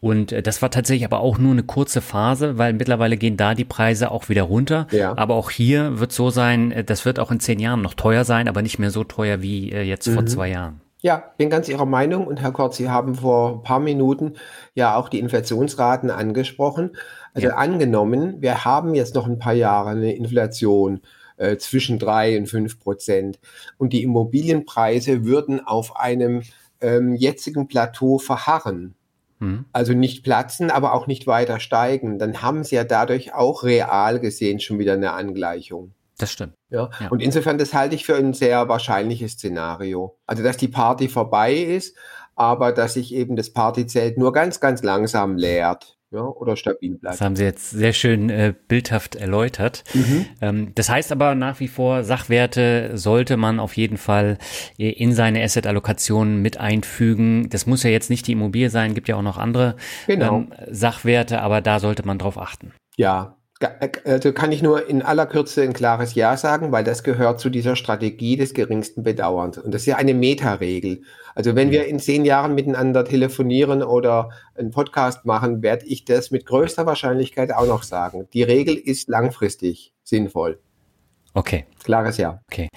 Und äh, das war tatsächlich aber auch nur eine kurze Phase, weil mittlerweile gehen da die Preise auch wieder runter. Ja. Aber auch hier wird so sein, äh, das wird auch in zehn Jahren noch teuer sein, aber nicht mehr so teuer wie jetzt mhm. vor zwei Jahren.
Ja, bin ganz Ihrer Meinung und Herr Kort, Sie haben vor ein paar Minuten ja auch die Inflationsraten angesprochen. Also ja. angenommen, wir haben jetzt noch ein paar Jahre eine Inflation äh, zwischen drei und fünf Prozent und die Immobilienpreise würden auf einem ähm, jetzigen Plateau verharren. Mhm. Also nicht platzen, aber auch nicht weiter steigen. Dann haben Sie ja dadurch auch real gesehen schon wieder eine Angleichung.
Das stimmt.
Ja. ja. Und insofern, das halte ich für ein sehr wahrscheinliches Szenario. Also, dass die Party vorbei ist, aber dass sich eben das Partyzelt nur ganz, ganz langsam leert. Ja, oder stabil bleibt.
Das haben Sie jetzt sehr schön äh, bildhaft erläutert. Mhm. Ähm, das heißt aber nach wie vor, Sachwerte sollte man auf jeden Fall äh, in seine Asset-Allokation mit einfügen. Das muss ja jetzt nicht die Immobilie sein, gibt ja auch noch andere genau. ähm, Sachwerte, aber da sollte man drauf achten.
Ja, also kann ich nur in aller Kürze ein klares Ja sagen, weil das gehört zu dieser Strategie des geringsten Bedauerns. Und das ist ja eine Meta-Regel. Also wenn wir in zehn Jahren miteinander telefonieren oder einen Podcast machen, werde ich das mit größter Wahrscheinlichkeit auch noch sagen. Die Regel ist langfristig sinnvoll.
Okay.
Klares Ja.
Okay.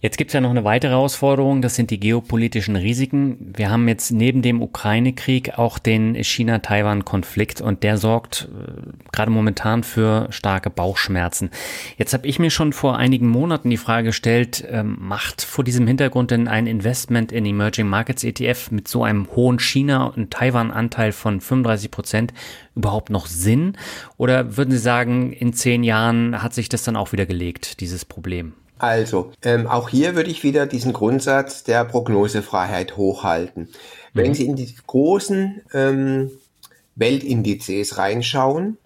Jetzt gibt's ja noch eine weitere Herausforderung, das sind die geopolitischen Risiken. Wir haben jetzt neben dem Ukraine-Krieg auch den China-Taiwan-Konflikt und der sorgt äh, gerade momentan für starke Bauchschmerzen. Jetzt habe ich mir schon vor einigen Monaten die Frage gestellt, ähm, macht vor diesem Hintergrund denn ein Investment in Emerging Markets ETF mit so einem hohen China- und Taiwan-Anteil von 35 Prozent überhaupt noch Sinn? Oder würden Sie sagen, in zehn Jahren hat sich das dann auch wieder gelegt, dieses Problem?
Also, ähm, auch hier würde ich wieder diesen Grundsatz der Prognosefreiheit hochhalten. Wenn mhm. Sie in die großen ähm, Weltindizes reinschauen,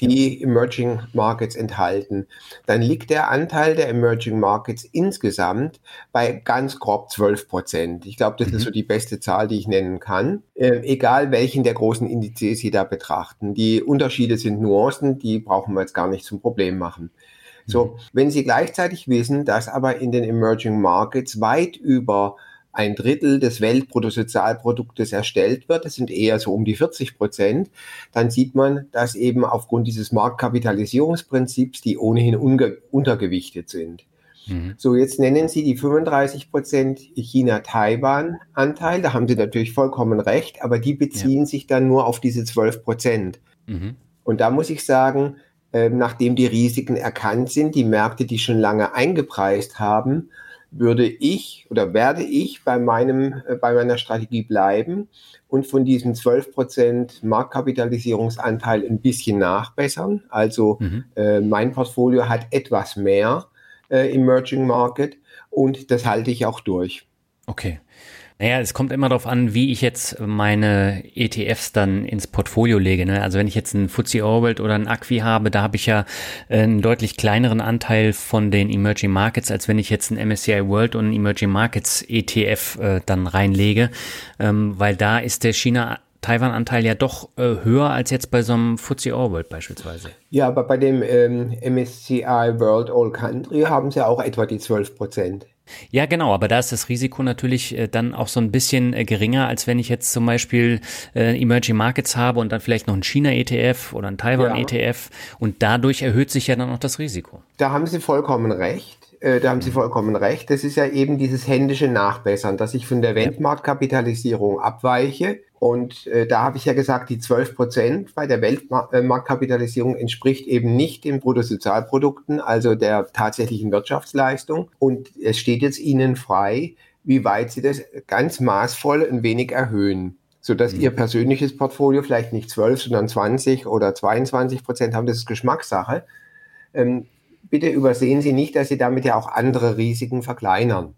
die Emerging Markets enthalten, dann liegt der Anteil der Emerging Markets insgesamt bei ganz grob 12 Prozent. Ich glaube, das mhm. ist so die beste Zahl, die ich nennen kann. Äh, egal welchen der großen Indizes Sie da betrachten. Die Unterschiede sind Nuancen, die brauchen wir jetzt gar nicht zum Problem machen. So, mhm. wenn Sie gleichzeitig wissen, dass aber in den Emerging Markets weit über ein Drittel des Weltbruttosozialproduktes erstellt wird, das sind eher so um die 40 Prozent, dann sieht man, dass eben aufgrund dieses Marktkapitalisierungsprinzips die ohnehin untergewichtet sind. Mhm. So, jetzt nennen Sie die 35 Prozent China-Taiwan-Anteil, da haben Sie natürlich vollkommen recht, aber die beziehen ja. sich dann nur auf diese 12 Prozent. Mhm. Und da muss ich sagen, nachdem die Risiken erkannt sind, die Märkte, die schon lange eingepreist haben, würde ich oder werde ich bei meinem, äh, bei meiner Strategie bleiben und von diesem 12% Marktkapitalisierungsanteil ein bisschen nachbessern. Also mhm. äh, mein Portfolio hat etwas mehr äh, Emerging Market und das halte ich auch durch.
Okay. Naja, es kommt immer darauf an, wie ich jetzt meine ETFs dann ins Portfolio lege. Ne? Also wenn ich jetzt einen FTSE Orbit oder einen Acqui habe, da habe ich ja äh, einen deutlich kleineren Anteil von den Emerging Markets, als wenn ich jetzt einen MSCI World und einen Emerging Markets ETF äh, dann reinlege, ähm, weil da ist der China Taiwan-Anteil ja doch äh, höher als jetzt bei so einem FTSE All-World beispielsweise.
Ja, aber bei dem ähm, MSCI World All Country haben sie auch etwa die 12 Prozent.
Ja, genau, aber da ist das Risiko natürlich äh, dann auch so ein bisschen äh, geringer, als wenn ich jetzt zum Beispiel äh, Emerging Markets habe und dann vielleicht noch einen China-ETF oder einen Taiwan-ETF ja. und dadurch erhöht sich ja dann auch das Risiko.
Da haben Sie vollkommen recht. Äh, da haben Sie vollkommen recht, das ist ja eben dieses händische Nachbessern, dass ich von der Weltmarktkapitalisierung abweiche. Und äh, da habe ich ja gesagt, die 12 Prozent bei der Weltmarktkapitalisierung entspricht eben nicht den Bruttosozialprodukten, also der tatsächlichen Wirtschaftsleistung. Und es steht jetzt Ihnen frei, wie weit Sie das ganz maßvoll ein wenig erhöhen sodass mhm. Ihr persönliches Portfolio vielleicht nicht 12, sondern 20 oder 22 Prozent haben. Das ist Geschmackssache. Ähm, bitte übersehen Sie nicht, dass Sie damit ja auch andere Risiken verkleinern.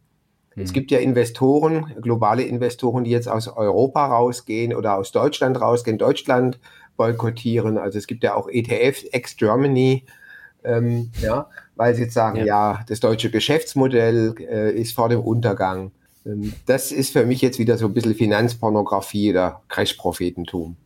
Mhm. Es gibt ja Investoren, globale Investoren, die jetzt aus Europa rausgehen oder aus Deutschland rausgehen, Deutschland boykottieren. Also es gibt ja auch ETFs, ex-Germany, ähm, ja, weil sie jetzt sagen, ja, ja das deutsche Geschäftsmodell äh, ist vor dem Untergang. Ähm, das ist für mich jetzt wieder so ein bisschen Finanzpornografie oder Crash-Prophetentum.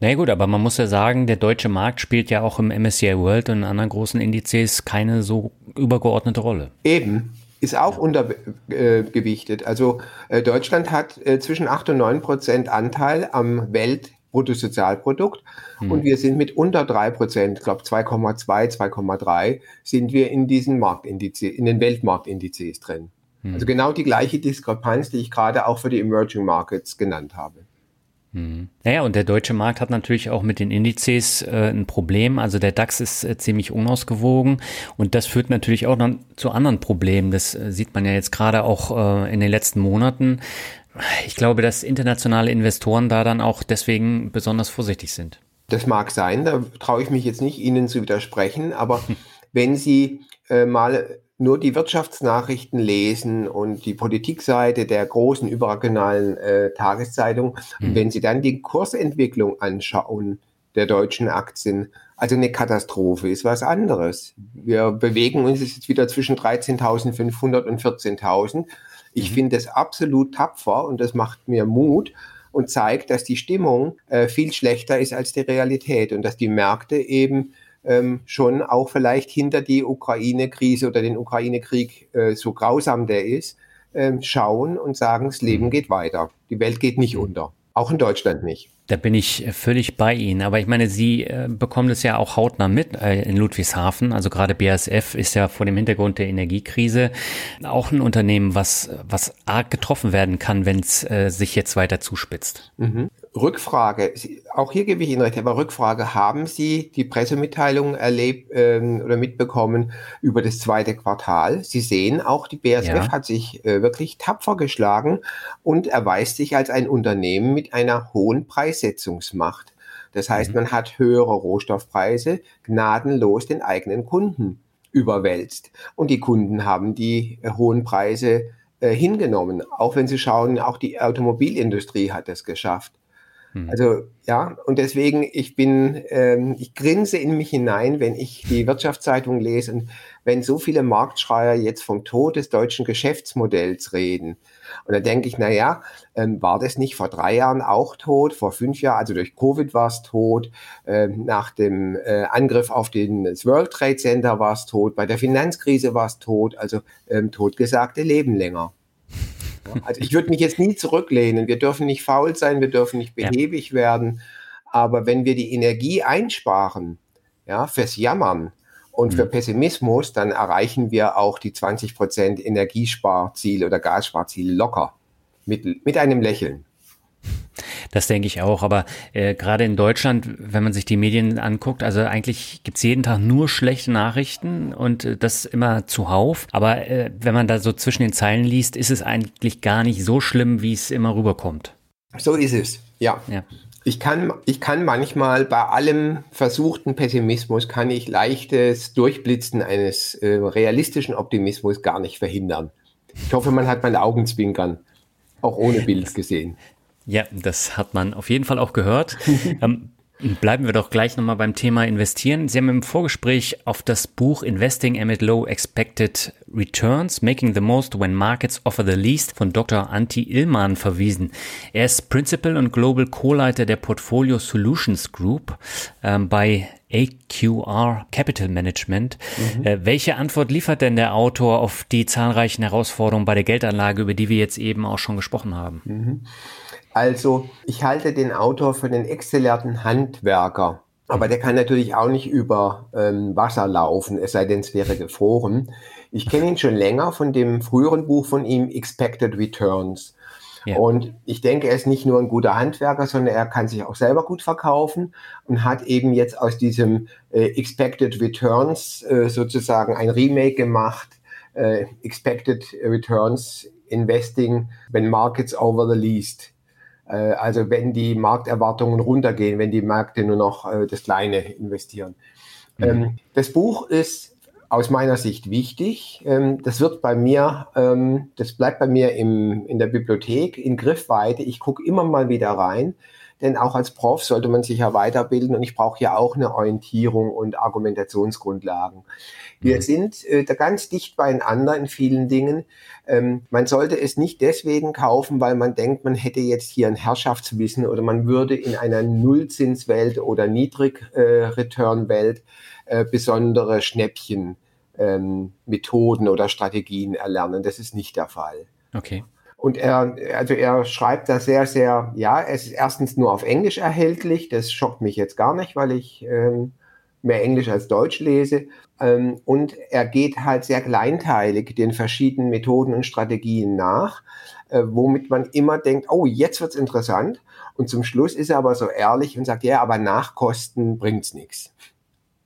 Na ja, gut, aber man muss ja sagen, der deutsche Markt spielt ja auch im MSCI World und in anderen großen Indizes keine so übergeordnete Rolle.
Eben, ist auch untergewichtet. also äh, Deutschland hat äh, zwischen 8 und 9 Prozent Anteil am Weltbruttosozialprodukt hm. und wir sind mit unter 3 Prozent, ich glaube 2,2, 2,3 sind wir in diesen Marktindizes, in den Weltmarktindizes drin. Hm. Also genau die gleiche Diskrepanz, die ich gerade auch für die Emerging Markets genannt habe.
Hm. Naja, und der deutsche Markt hat natürlich auch mit den Indizes äh, ein Problem. Also der DAX ist äh, ziemlich unausgewogen und das führt natürlich auch dann zu anderen Problemen. Das äh, sieht man ja jetzt gerade auch äh, in den letzten Monaten. Ich glaube, dass internationale Investoren da dann auch deswegen besonders vorsichtig sind.
Das mag sein, da traue ich mich jetzt nicht, Ihnen zu widersprechen, aber wenn Sie äh, mal nur die Wirtschaftsnachrichten lesen und die Politikseite der großen überregionalen äh, Tageszeitung. Mhm. Wenn Sie dann die Kursentwicklung anschauen der deutschen Aktien, also eine Katastrophe ist was anderes. Wir bewegen uns jetzt wieder zwischen 13.500 und 14.000. Ich mhm. finde es absolut tapfer und das macht mir Mut und zeigt, dass die Stimmung äh, viel schlechter ist als die Realität und dass die Märkte eben ähm, schon auch vielleicht hinter die Ukraine-Krise oder den Ukraine-Krieg, äh, so grausam der ist, ähm, schauen und sagen, das Leben mhm. geht weiter. Die Welt geht nicht mhm. unter. Auch in Deutschland nicht.
Da bin ich völlig bei Ihnen. Aber ich meine, Sie äh, bekommen das ja auch hautnah mit äh, in Ludwigshafen. Also gerade BASF ist ja vor dem Hintergrund der Energiekrise auch ein Unternehmen, was, was arg getroffen werden kann, wenn es äh, sich jetzt weiter zuspitzt.
Mhm. Rückfrage, auch hier gebe ich Ihnen recht, aber Rückfrage, haben Sie die Pressemitteilung erlebt ähm, oder mitbekommen über das zweite Quartal? Sie sehen, auch die BASF ja. hat sich äh, wirklich tapfer geschlagen und erweist sich als ein Unternehmen mit einer hohen Preissetzungsmacht. Das heißt, mhm. man hat höhere Rohstoffpreise gnadenlos den eigenen Kunden überwälzt. Und die Kunden haben die äh, hohen Preise äh, hingenommen. Auch wenn Sie schauen, auch die Automobilindustrie hat es geschafft. Hm. Also ja, und deswegen, ich bin, ähm, ich grinse in mich hinein, wenn ich die Wirtschaftszeitung lese und wenn so viele Marktschreier jetzt vom Tod des deutschen Geschäftsmodells reden. Und da denke ich, na ja, ähm, war das nicht vor drei Jahren auch tot, vor fünf Jahren, also durch Covid war es tot, ähm, nach dem äh, Angriff auf den, das World Trade Center war es tot, bei der Finanzkrise war es tot, also ähm, totgesagte leben länger. Also ich würde mich jetzt nie zurücklehnen. Wir dürfen nicht faul sein, wir dürfen nicht behäbig ja. werden. Aber wenn wir die Energie einsparen, ja, fürs Jammern und mhm. für Pessimismus, dann erreichen wir auch die 20 Prozent Energiesparziele oder Gassparziele locker. Mit, mit einem Lächeln.
Das denke ich auch. Aber äh, gerade in Deutschland, wenn man sich die Medien anguckt, also eigentlich gibt's jeden Tag nur schlechte Nachrichten und äh, das immer zuhauf. Aber äh, wenn man da so zwischen den Zeilen liest, ist es eigentlich gar nicht so schlimm, wie es immer rüberkommt.
So ist es, ja. ja. Ich kann, ich kann manchmal bei allem versuchten Pessimismus, kann ich leichtes Durchblitzen eines äh, realistischen Optimismus gar nicht verhindern. Ich hoffe, man hat meine Augenzwinkern auch ohne Bild gesehen.
Ja, das hat man auf jeden Fall auch gehört. ähm, bleiben wir doch gleich nochmal beim Thema Investieren. Sie haben im Vorgespräch auf das Buch Investing Amid Low Expected Returns, Making the Most When Markets Offer the Least von Dr. Antti Illmann verwiesen. Er ist Principal und Global Co-Leiter der Portfolio Solutions Group ähm, bei AQR Capital Management. Mhm. Äh, welche Antwort liefert denn der Autor auf die zahlreichen Herausforderungen bei der Geldanlage, über die wir jetzt eben auch schon gesprochen haben?
Mhm. Also ich halte den Autor für einen exzellenten Handwerker. Aber der kann natürlich auch nicht über ähm, Wasser laufen, es sei denn, es wäre gefroren. Ich kenne ihn schon länger von dem früheren Buch von ihm, Expected Returns. Ja. Und ich denke, er ist nicht nur ein guter Handwerker, sondern er kann sich auch selber gut verkaufen und hat eben jetzt aus diesem äh, Expected Returns äh, sozusagen ein Remake gemacht. Äh, Expected Returns Investing when markets over the least. Äh, also wenn die Markterwartungen runtergehen, wenn die Märkte nur noch äh, das Kleine investieren. Mhm. Ähm, das Buch ist aus meiner Sicht wichtig. Ähm, das wird bei mir, ähm, das bleibt bei mir im, in der Bibliothek in Griffweite. Ich gucke immer mal wieder rein, denn auch als Prof sollte man sich ja weiterbilden und ich brauche ja auch eine Orientierung und Argumentationsgrundlagen. Wir mhm. sind äh, da ganz dicht beieinander in vielen Dingen. Ähm, man sollte es nicht deswegen kaufen, weil man denkt, man hätte jetzt hier ein Herrschaftswissen oder man würde in einer Nullzinswelt oder Niedrigreturn-Welt äh, besondere Schnäppchen ähm, Methoden oder Strategien erlernen. Das ist nicht der Fall.
Okay.
Und er, also er schreibt da sehr, sehr, ja, es ist erstens nur auf Englisch erhältlich. Das schockt mich jetzt gar nicht, weil ich ähm, mehr Englisch als Deutsch lese. Ähm, und er geht halt sehr kleinteilig den verschiedenen Methoden und Strategien nach, äh, womit man immer denkt, oh, jetzt wird's interessant. Und zum Schluss ist er aber so ehrlich und sagt, ja, aber Nachkosten bringt's nichts.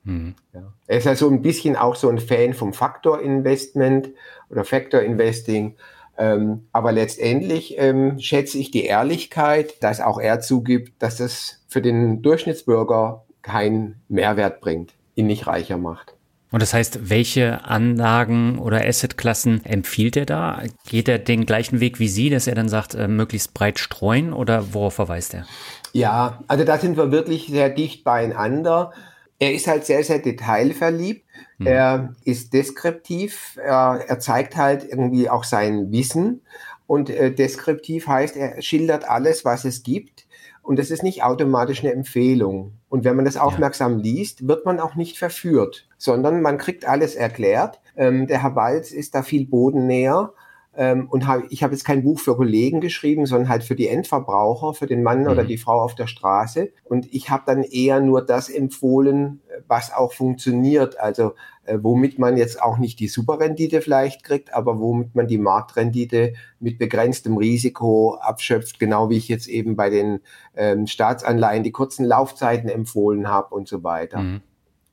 Mhm. Ja. Er ist ja so ein bisschen auch so ein Fan vom Faktor Investment oder Factor Investing. Ähm, aber letztendlich ähm, schätze ich die Ehrlichkeit, dass auch er zugibt, dass das für den Durchschnittsbürger keinen Mehrwert bringt, ihn nicht reicher macht.
Und das heißt, welche Anlagen oder Assetklassen empfiehlt er da? Geht er den gleichen Weg wie Sie, dass er dann sagt, äh, möglichst breit streuen oder worauf verweist er?
Ja, also da sind wir wirklich sehr dicht beieinander. Er ist halt sehr, sehr detailverliebt. Mhm. Er ist deskriptiv. Er, er zeigt halt irgendwie auch sein Wissen. Und äh, deskriptiv heißt, er schildert alles, was es gibt. Und das ist nicht automatisch eine Empfehlung. Und wenn man das aufmerksam ja. liest, wird man auch nicht verführt, sondern man kriegt alles erklärt. Ähm, der Herr Walz ist da viel bodennäher ähm, und hab, ich habe jetzt kein Buch für Kollegen geschrieben, sondern halt für die Endverbraucher, für den Mann mhm. oder die Frau auf der Straße. Und ich habe dann eher nur das empfohlen, was auch funktioniert. Also äh, womit man jetzt auch nicht die Superrendite vielleicht kriegt, aber womit man die Marktrendite mit begrenztem Risiko abschöpft, genau wie ich jetzt eben bei den ähm, Staatsanleihen die kurzen Laufzeiten empfohlen habe und so weiter. Mhm.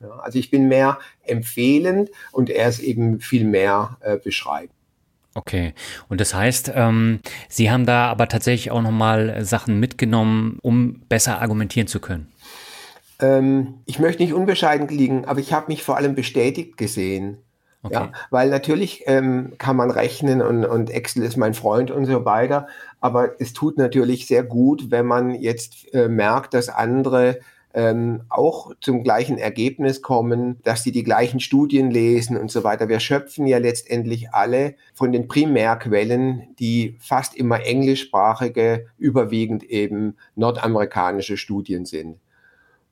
Ja, also ich bin mehr empfehlend und er ist eben viel mehr äh, beschreibt.
Okay, und das heißt, ähm, Sie haben da aber tatsächlich auch nochmal Sachen mitgenommen, um besser argumentieren zu können.
Ähm, ich möchte nicht unbescheiden liegen, aber ich habe mich vor allem bestätigt gesehen. Okay. Ja, weil natürlich ähm, kann man rechnen und, und Excel ist mein Freund und so weiter, aber es tut natürlich sehr gut, wenn man jetzt äh, merkt, dass andere ähm, auch zum gleichen Ergebnis kommen, dass sie die gleichen Studien lesen und so weiter. Wir schöpfen ja letztendlich alle von den Primärquellen, die fast immer englischsprachige, überwiegend eben nordamerikanische Studien sind.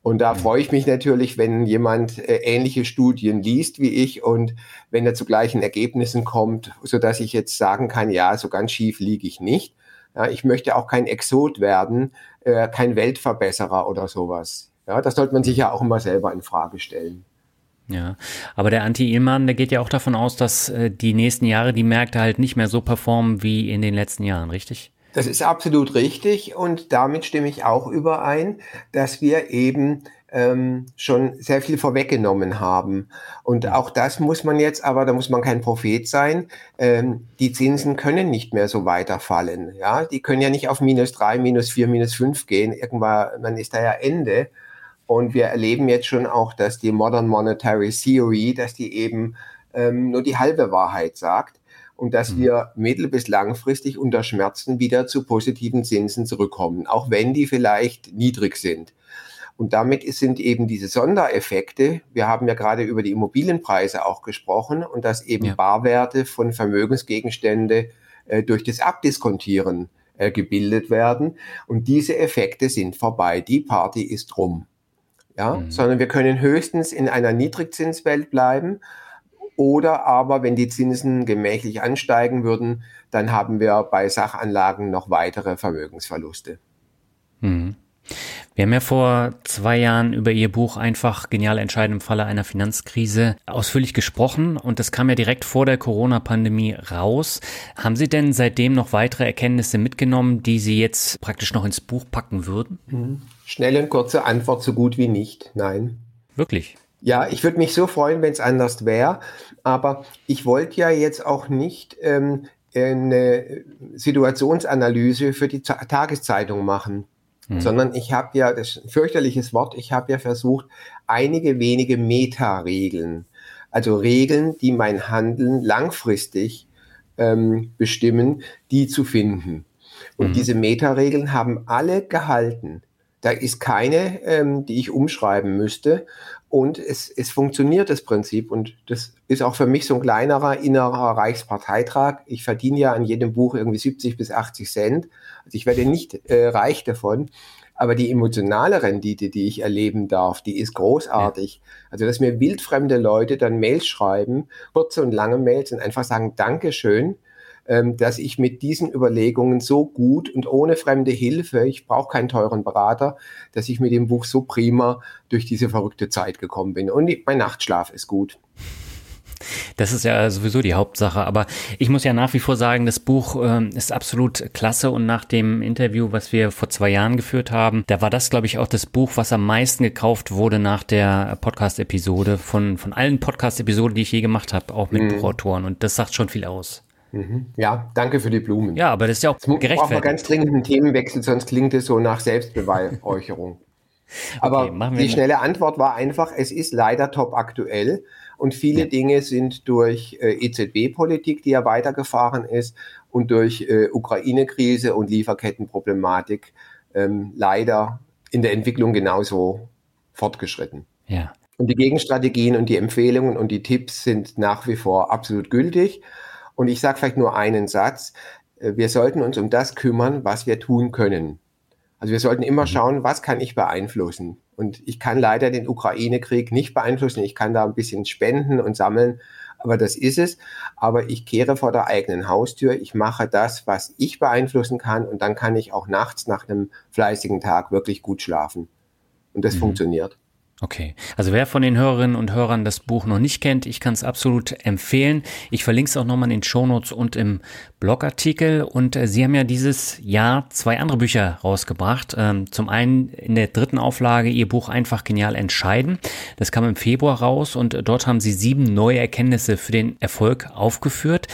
Und da mhm. freue ich mich natürlich, wenn jemand äh, ähnliche Studien liest wie ich und wenn er zu gleichen Ergebnissen kommt, so dass ich jetzt sagen kann, ja, so ganz schief liege ich nicht. Ja, ich möchte auch kein Exot werden, äh, kein Weltverbesserer oder sowas. Ja, das sollte man sich ja auch immer selber in Frage stellen.
Ja, aber der Anti-Illmann, der geht ja auch davon aus, dass äh, die nächsten Jahre die Märkte halt nicht mehr so performen wie in den letzten Jahren, richtig?
Das ist absolut richtig und damit stimme ich auch überein, dass wir eben ähm, schon sehr viel vorweggenommen haben. Und auch das muss man jetzt, aber da muss man kein Prophet sein, ähm, die Zinsen können nicht mehr so weiterfallen. Ja, die können ja nicht auf minus drei, minus vier, minus fünf gehen. Irgendwann, dann ist da ja Ende. Und wir erleben jetzt schon auch, dass die Modern Monetary Theory, dass die eben ähm, nur die halbe Wahrheit sagt und dass mhm. wir mittel- bis langfristig unter Schmerzen wieder zu positiven Zinsen zurückkommen, auch wenn die vielleicht niedrig sind. Und damit sind eben diese Sondereffekte, wir haben ja gerade über die Immobilienpreise auch gesprochen und dass eben ja. Barwerte von Vermögensgegenstände äh, durch das Abdiskontieren äh, gebildet werden. Und diese Effekte sind vorbei. Die Party ist rum ja, mhm. sondern wir können höchstens in einer Niedrigzinswelt bleiben. Oder aber, wenn die Zinsen gemächlich ansteigen würden, dann haben wir bei Sachanlagen noch weitere Vermögensverluste.
Mhm. Wir haben ja vor zwei Jahren über Ihr Buch einfach genial entscheiden im Falle einer Finanzkrise ausführlich gesprochen und das kam ja direkt vor der Corona-Pandemie raus. Haben Sie denn seitdem noch weitere Erkenntnisse mitgenommen, die Sie jetzt praktisch noch ins Buch packen würden?
Schnelle und kurze Antwort, so gut wie nicht. Nein.
Wirklich?
Ja, ich würde mich so freuen, wenn es anders wäre. Aber ich wollte ja jetzt auch nicht ähm, eine Situationsanalyse für die Tageszeitung machen. Mhm. Sondern ich habe ja, das ist ein fürchterliches Wort, ich habe ja versucht, einige wenige Meta-Regeln, also Regeln, die mein Handeln langfristig ähm, bestimmen, die zu finden. Und mhm. diese Meta-Regeln haben alle gehalten. Da ist keine, ähm, die ich umschreiben müsste. Und es, es funktioniert das Prinzip. Und das ist auch für mich so ein kleinerer innerer Reichsparteitrag. Ich verdiene ja an jedem Buch irgendwie 70 bis 80 Cent. Also ich werde nicht äh, reich davon. Aber die emotionale Rendite, die ich erleben darf, die ist großartig. Ja. Also, dass mir wildfremde Leute dann Mails schreiben, kurze und lange Mails und einfach sagen, Dankeschön ähm, dass ich mit diesen Überlegungen so gut und ohne fremde Hilfe, ich brauche keinen teuren Berater, dass ich mit dem Buch so prima durch diese verrückte Zeit gekommen bin. Und mein Nachtschlaf ist gut.
Das ist ja sowieso die Hauptsache. Aber ich muss ja nach wie vor sagen, das Buch äh, ist absolut klasse. Und nach dem Interview, was wir vor zwei Jahren geführt haben, da war das, glaube ich, auch das Buch, was am meisten gekauft wurde nach der Podcast-Episode von, von allen Podcast-Episoden, die ich je gemacht habe, auch mit mhm. Buchautoren. Und das sagt schon viel aus.
Mhm. Ja, danke für die Blumen.
Ja, aber das ist ja auch
Jetzt gerechtfertigt. brauchen wir ganz dringend einen Themenwechsel, sonst klingt es so nach Selbstbeweihräucherung. aber okay, die schnelle Antwort war einfach, es ist leider top aktuell und viele ja. Dinge sind durch äh, EZB-Politik, die ja weitergefahren ist, und durch äh, Ukraine-Krise und Lieferkettenproblematik ähm, leider in der Entwicklung genauso fortgeschritten.
Ja.
Und die Gegenstrategien und die Empfehlungen und die Tipps sind nach wie vor absolut gültig. Und ich sage vielleicht nur einen Satz. Äh, wir sollten uns um das kümmern, was wir tun können. Also wir sollten immer mhm. schauen, was kann ich beeinflussen. Und ich kann leider den Ukraine-Krieg nicht beeinflussen. Ich kann da ein bisschen spenden und sammeln, aber das ist es. Aber ich kehre vor der eigenen Haustür. Ich mache das, was ich beeinflussen kann. Und dann kann ich auch nachts nach einem fleißigen Tag wirklich gut schlafen. Und das mhm. funktioniert.
Okay, also wer von den Hörerinnen und Hörern das Buch noch nicht kennt, ich kann es absolut empfehlen. Ich verlinke es auch nochmal in den Shownotes und im Blogartikel. Und äh, Sie haben ja dieses Jahr zwei andere Bücher rausgebracht. Ähm, zum einen in der dritten Auflage Ihr Buch Einfach genial entscheiden. Das kam im Februar raus und dort haben Sie sieben neue Erkenntnisse für den Erfolg aufgeführt.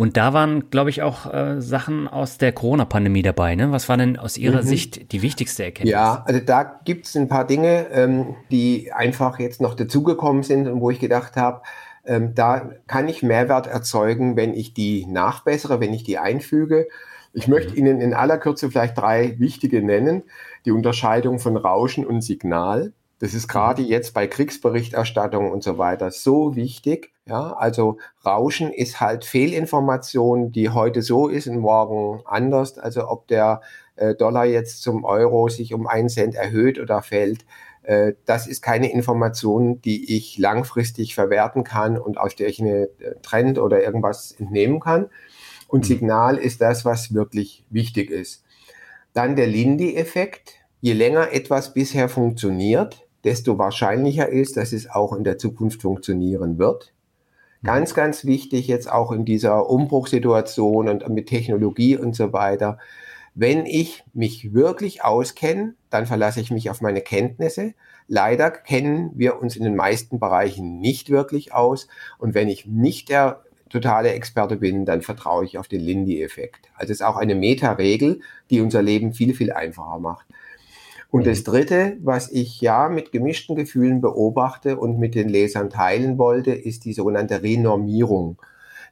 Und da waren, glaube ich, auch äh, Sachen aus der Corona-Pandemie dabei. Ne? Was war denn aus Ihrer mhm. Sicht die wichtigste Erkenntnis?
Ja, also da gibt es ein paar Dinge, ähm, die einfach jetzt noch dazugekommen sind und wo ich gedacht habe, ähm, da kann ich Mehrwert erzeugen, wenn ich die nachbessere, wenn ich die einfüge. Ich möchte mhm. Ihnen in aller Kürze vielleicht drei wichtige nennen. Die Unterscheidung von Rauschen und Signal. Das ist gerade jetzt bei Kriegsberichterstattung und so weiter so wichtig. Ja, also Rauschen ist halt Fehlinformation, die heute so ist und morgen anders. Also ob der äh, Dollar jetzt zum Euro sich um einen Cent erhöht oder fällt, äh, das ist keine Information, die ich langfristig verwerten kann und aus der ich eine äh, Trend oder irgendwas entnehmen kann. Und mhm. Signal ist das, was wirklich wichtig ist. Dann der Lindy-Effekt. Je länger etwas bisher funktioniert, desto wahrscheinlicher ist, dass es auch in der Zukunft funktionieren wird. Mhm. Ganz, ganz wichtig jetzt auch in dieser Umbruchssituation und mit Technologie und so weiter. Wenn ich mich wirklich auskenne, dann verlasse ich mich auf meine Kenntnisse. Leider kennen wir uns in den meisten Bereichen nicht wirklich aus. Und wenn ich nicht der totale Experte bin, dann vertraue ich auf den Lindy-Effekt. Also es ist auch eine Meta-Regel, die unser Leben viel, viel einfacher macht. Und das Dritte, was ich ja mit gemischten Gefühlen beobachte und mit den Lesern teilen wollte, ist die sogenannte Renormierung.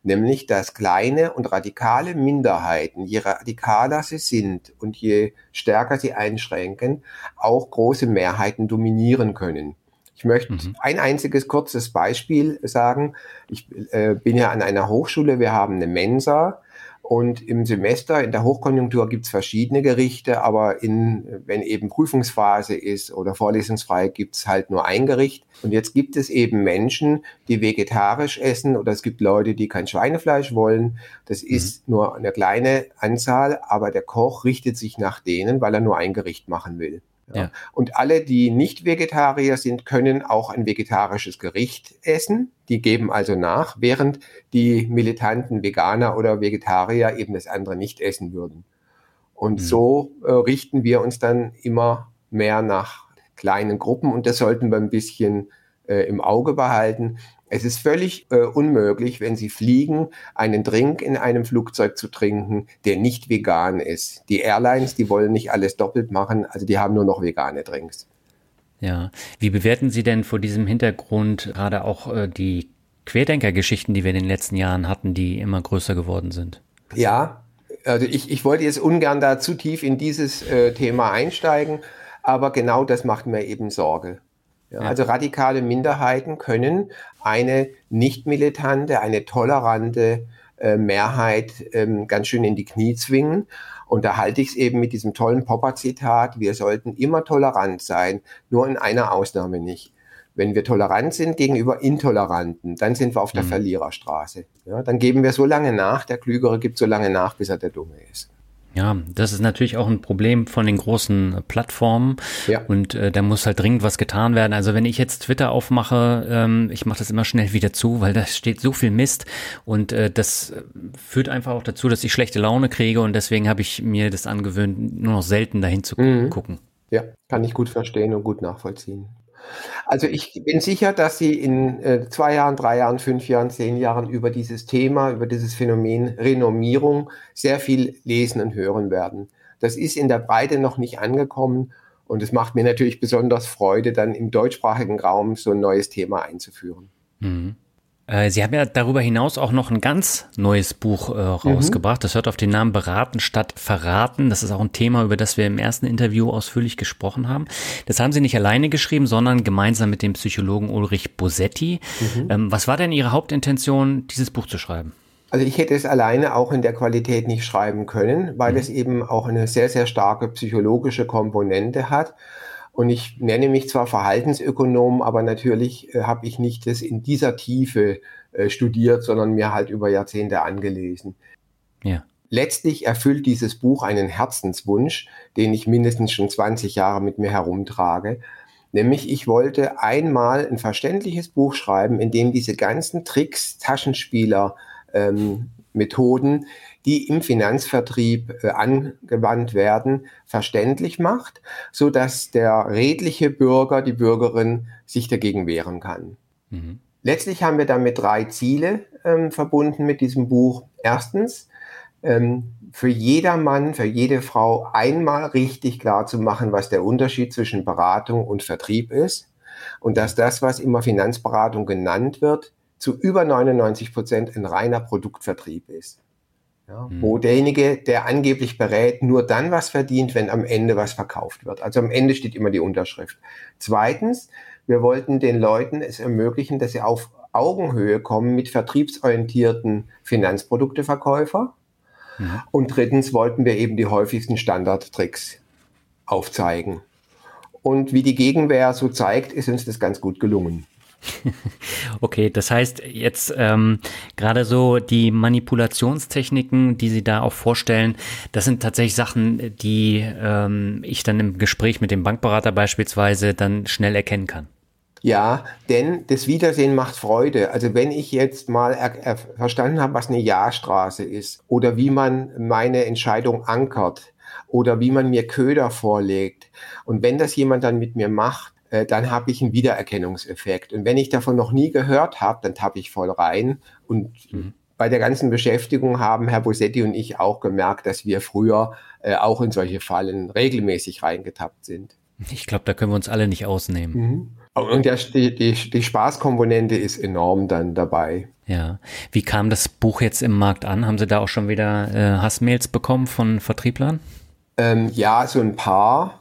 Nämlich, dass kleine und radikale Minderheiten, je radikaler sie sind und je stärker sie einschränken, auch große Mehrheiten dominieren können. Ich möchte mhm. ein einziges kurzes Beispiel sagen. Ich äh, bin ja an einer Hochschule, wir haben eine Mensa und im Semester, in der Hochkonjunktur gibt's verschiedene Gerichte, aber in, wenn eben Prüfungsphase ist oder vorlesungsfrei, gibt's halt nur ein Gericht. Und jetzt gibt es eben Menschen, die vegetarisch essen oder es gibt Leute, die kein Schweinefleisch wollen. Das mhm. ist nur eine kleine Anzahl, aber der Koch richtet sich nach denen, weil er nur ein Gericht machen will. Ja. Und alle, die nicht Vegetarier sind, können auch ein vegetarisches Gericht essen. Die geben also nach, während die militanten Veganer oder Vegetarier eben das andere nicht essen würden. Und mhm. so äh, richten wir uns dann immer mehr nach kleinen Gruppen und das sollten wir ein bisschen äh, im Auge behalten. Es ist völlig äh, unmöglich, wenn Sie fliegen, einen Drink in einem Flugzeug zu trinken, der nicht vegan ist. Die Airlines, die wollen nicht alles doppelt machen, also die haben nur noch vegane Drinks.
Ja, wie bewerten Sie denn vor diesem Hintergrund gerade auch äh, die Querdenker-Geschichten, die wir in den letzten Jahren hatten, die immer größer geworden sind?
Ja, also ich, ich wollte jetzt ungern da zu tief in dieses äh, Thema einsteigen, aber genau das macht mir eben Sorge. Ja, also radikale Minderheiten können eine nicht militante, eine tolerante äh, Mehrheit ähm, ganz schön in die Knie zwingen. Und da halte ich es eben mit diesem tollen Popper-Zitat, wir sollten immer tolerant sein, nur in einer Ausnahme nicht. Wenn wir tolerant sind gegenüber Intoleranten, dann sind wir auf der mhm. Verliererstraße. Ja, dann geben wir so lange nach, der Klügere gibt so lange nach, bis er der Dumme ist.
Ja, das ist natürlich auch ein Problem von den großen Plattformen ja. und äh, da muss halt dringend was getan werden. Also wenn ich jetzt Twitter aufmache, ähm, ich mache das immer schnell wieder zu, weil da steht so viel Mist und äh, das führt einfach auch dazu, dass ich schlechte Laune kriege und deswegen habe ich mir das angewöhnt, nur noch selten dahin zu mhm. gucken.
Ja, kann ich gut verstehen und gut nachvollziehen. Also ich bin sicher, dass Sie in äh, zwei Jahren, drei Jahren, fünf Jahren, zehn Jahren über dieses Thema, über dieses Phänomen Renommierung sehr viel lesen und hören werden. Das ist in der Breite noch nicht angekommen und es macht mir natürlich besonders Freude, dann im deutschsprachigen Raum so ein neues Thema einzuführen. Mhm.
Äh, Sie haben ja darüber hinaus auch noch ein ganz neues Buch äh, rausgebracht. Mhm. Das hört auf den Namen Beraten statt Verraten. Das ist auch ein Thema, über das wir im ersten Interview ausführlich gesprochen haben. Das haben Sie nicht alleine geschrieben, sondern gemeinsam mit dem Psychologen Ulrich Bosetti. Mhm. Ähm, was war denn Ihre Hauptintention, dieses Buch zu schreiben?
Also ich hätte es alleine auch in der Qualität nicht schreiben können, weil mhm. es eben auch eine sehr, sehr starke psychologische Komponente hat. Und ich nenne mich zwar Verhaltensökonom, aber natürlich äh, habe ich nicht das in dieser Tiefe äh, studiert, sondern mir halt über Jahrzehnte angelesen. Ja. Letztlich erfüllt dieses Buch einen Herzenswunsch, den ich mindestens schon 20 Jahre mit mir herumtrage. Nämlich, ich wollte einmal ein verständliches Buch schreiben, in dem diese ganzen Tricks, Taschenspieler, ähm, Methoden, die im Finanzvertrieb äh, angewandt werden, verständlich macht, so dass der redliche Bürger, die Bürgerin sich dagegen wehren kann. Mhm. Letztlich haben wir damit drei Ziele ähm, verbunden mit diesem Buch. Erstens, ähm, für jedermann, für jede Frau einmal richtig klar zu machen, was der Unterschied zwischen Beratung und Vertrieb ist und dass das, was immer Finanzberatung genannt wird, zu über 99 Prozent ein reiner Produktvertrieb ist. Ja, mhm. Wo derjenige, der angeblich berät, nur dann was verdient, wenn am Ende was verkauft wird. Also am Ende steht immer die Unterschrift. Zweitens, wir wollten den Leuten es ermöglichen, dass sie auf Augenhöhe kommen mit vertriebsorientierten Finanzprodukteverkäufer. Mhm. Und drittens wollten wir eben die häufigsten Standardtricks aufzeigen. Und wie die Gegenwehr so zeigt, ist uns das ganz gut gelungen.
Okay, das heißt jetzt ähm, gerade so die Manipulationstechniken, die Sie da auch vorstellen, das sind tatsächlich Sachen, die ähm, ich dann im Gespräch mit dem Bankberater beispielsweise dann schnell erkennen kann.
Ja, denn das Wiedersehen macht Freude. Also wenn ich jetzt mal verstanden habe, was eine Ja-Straße ist oder wie man meine Entscheidung ankert oder wie man mir Köder vorlegt und wenn das jemand dann mit mir macht, äh, dann habe ich einen Wiedererkennungseffekt. Und wenn ich davon noch nie gehört habe, dann tappe ich voll rein. Und mhm. bei der ganzen Beschäftigung haben Herr Bosetti und ich auch gemerkt, dass wir früher äh, auch in solche Fallen regelmäßig reingetappt sind.
Ich glaube, da können wir uns alle nicht ausnehmen. Mhm.
Und der, die, die, die Spaßkomponente ist enorm dann dabei.
Ja. Wie kam das Buch jetzt im Markt an? Haben Sie da auch schon wieder äh, Hassmails bekommen von Vertrieblern?
Ähm, ja, so ein paar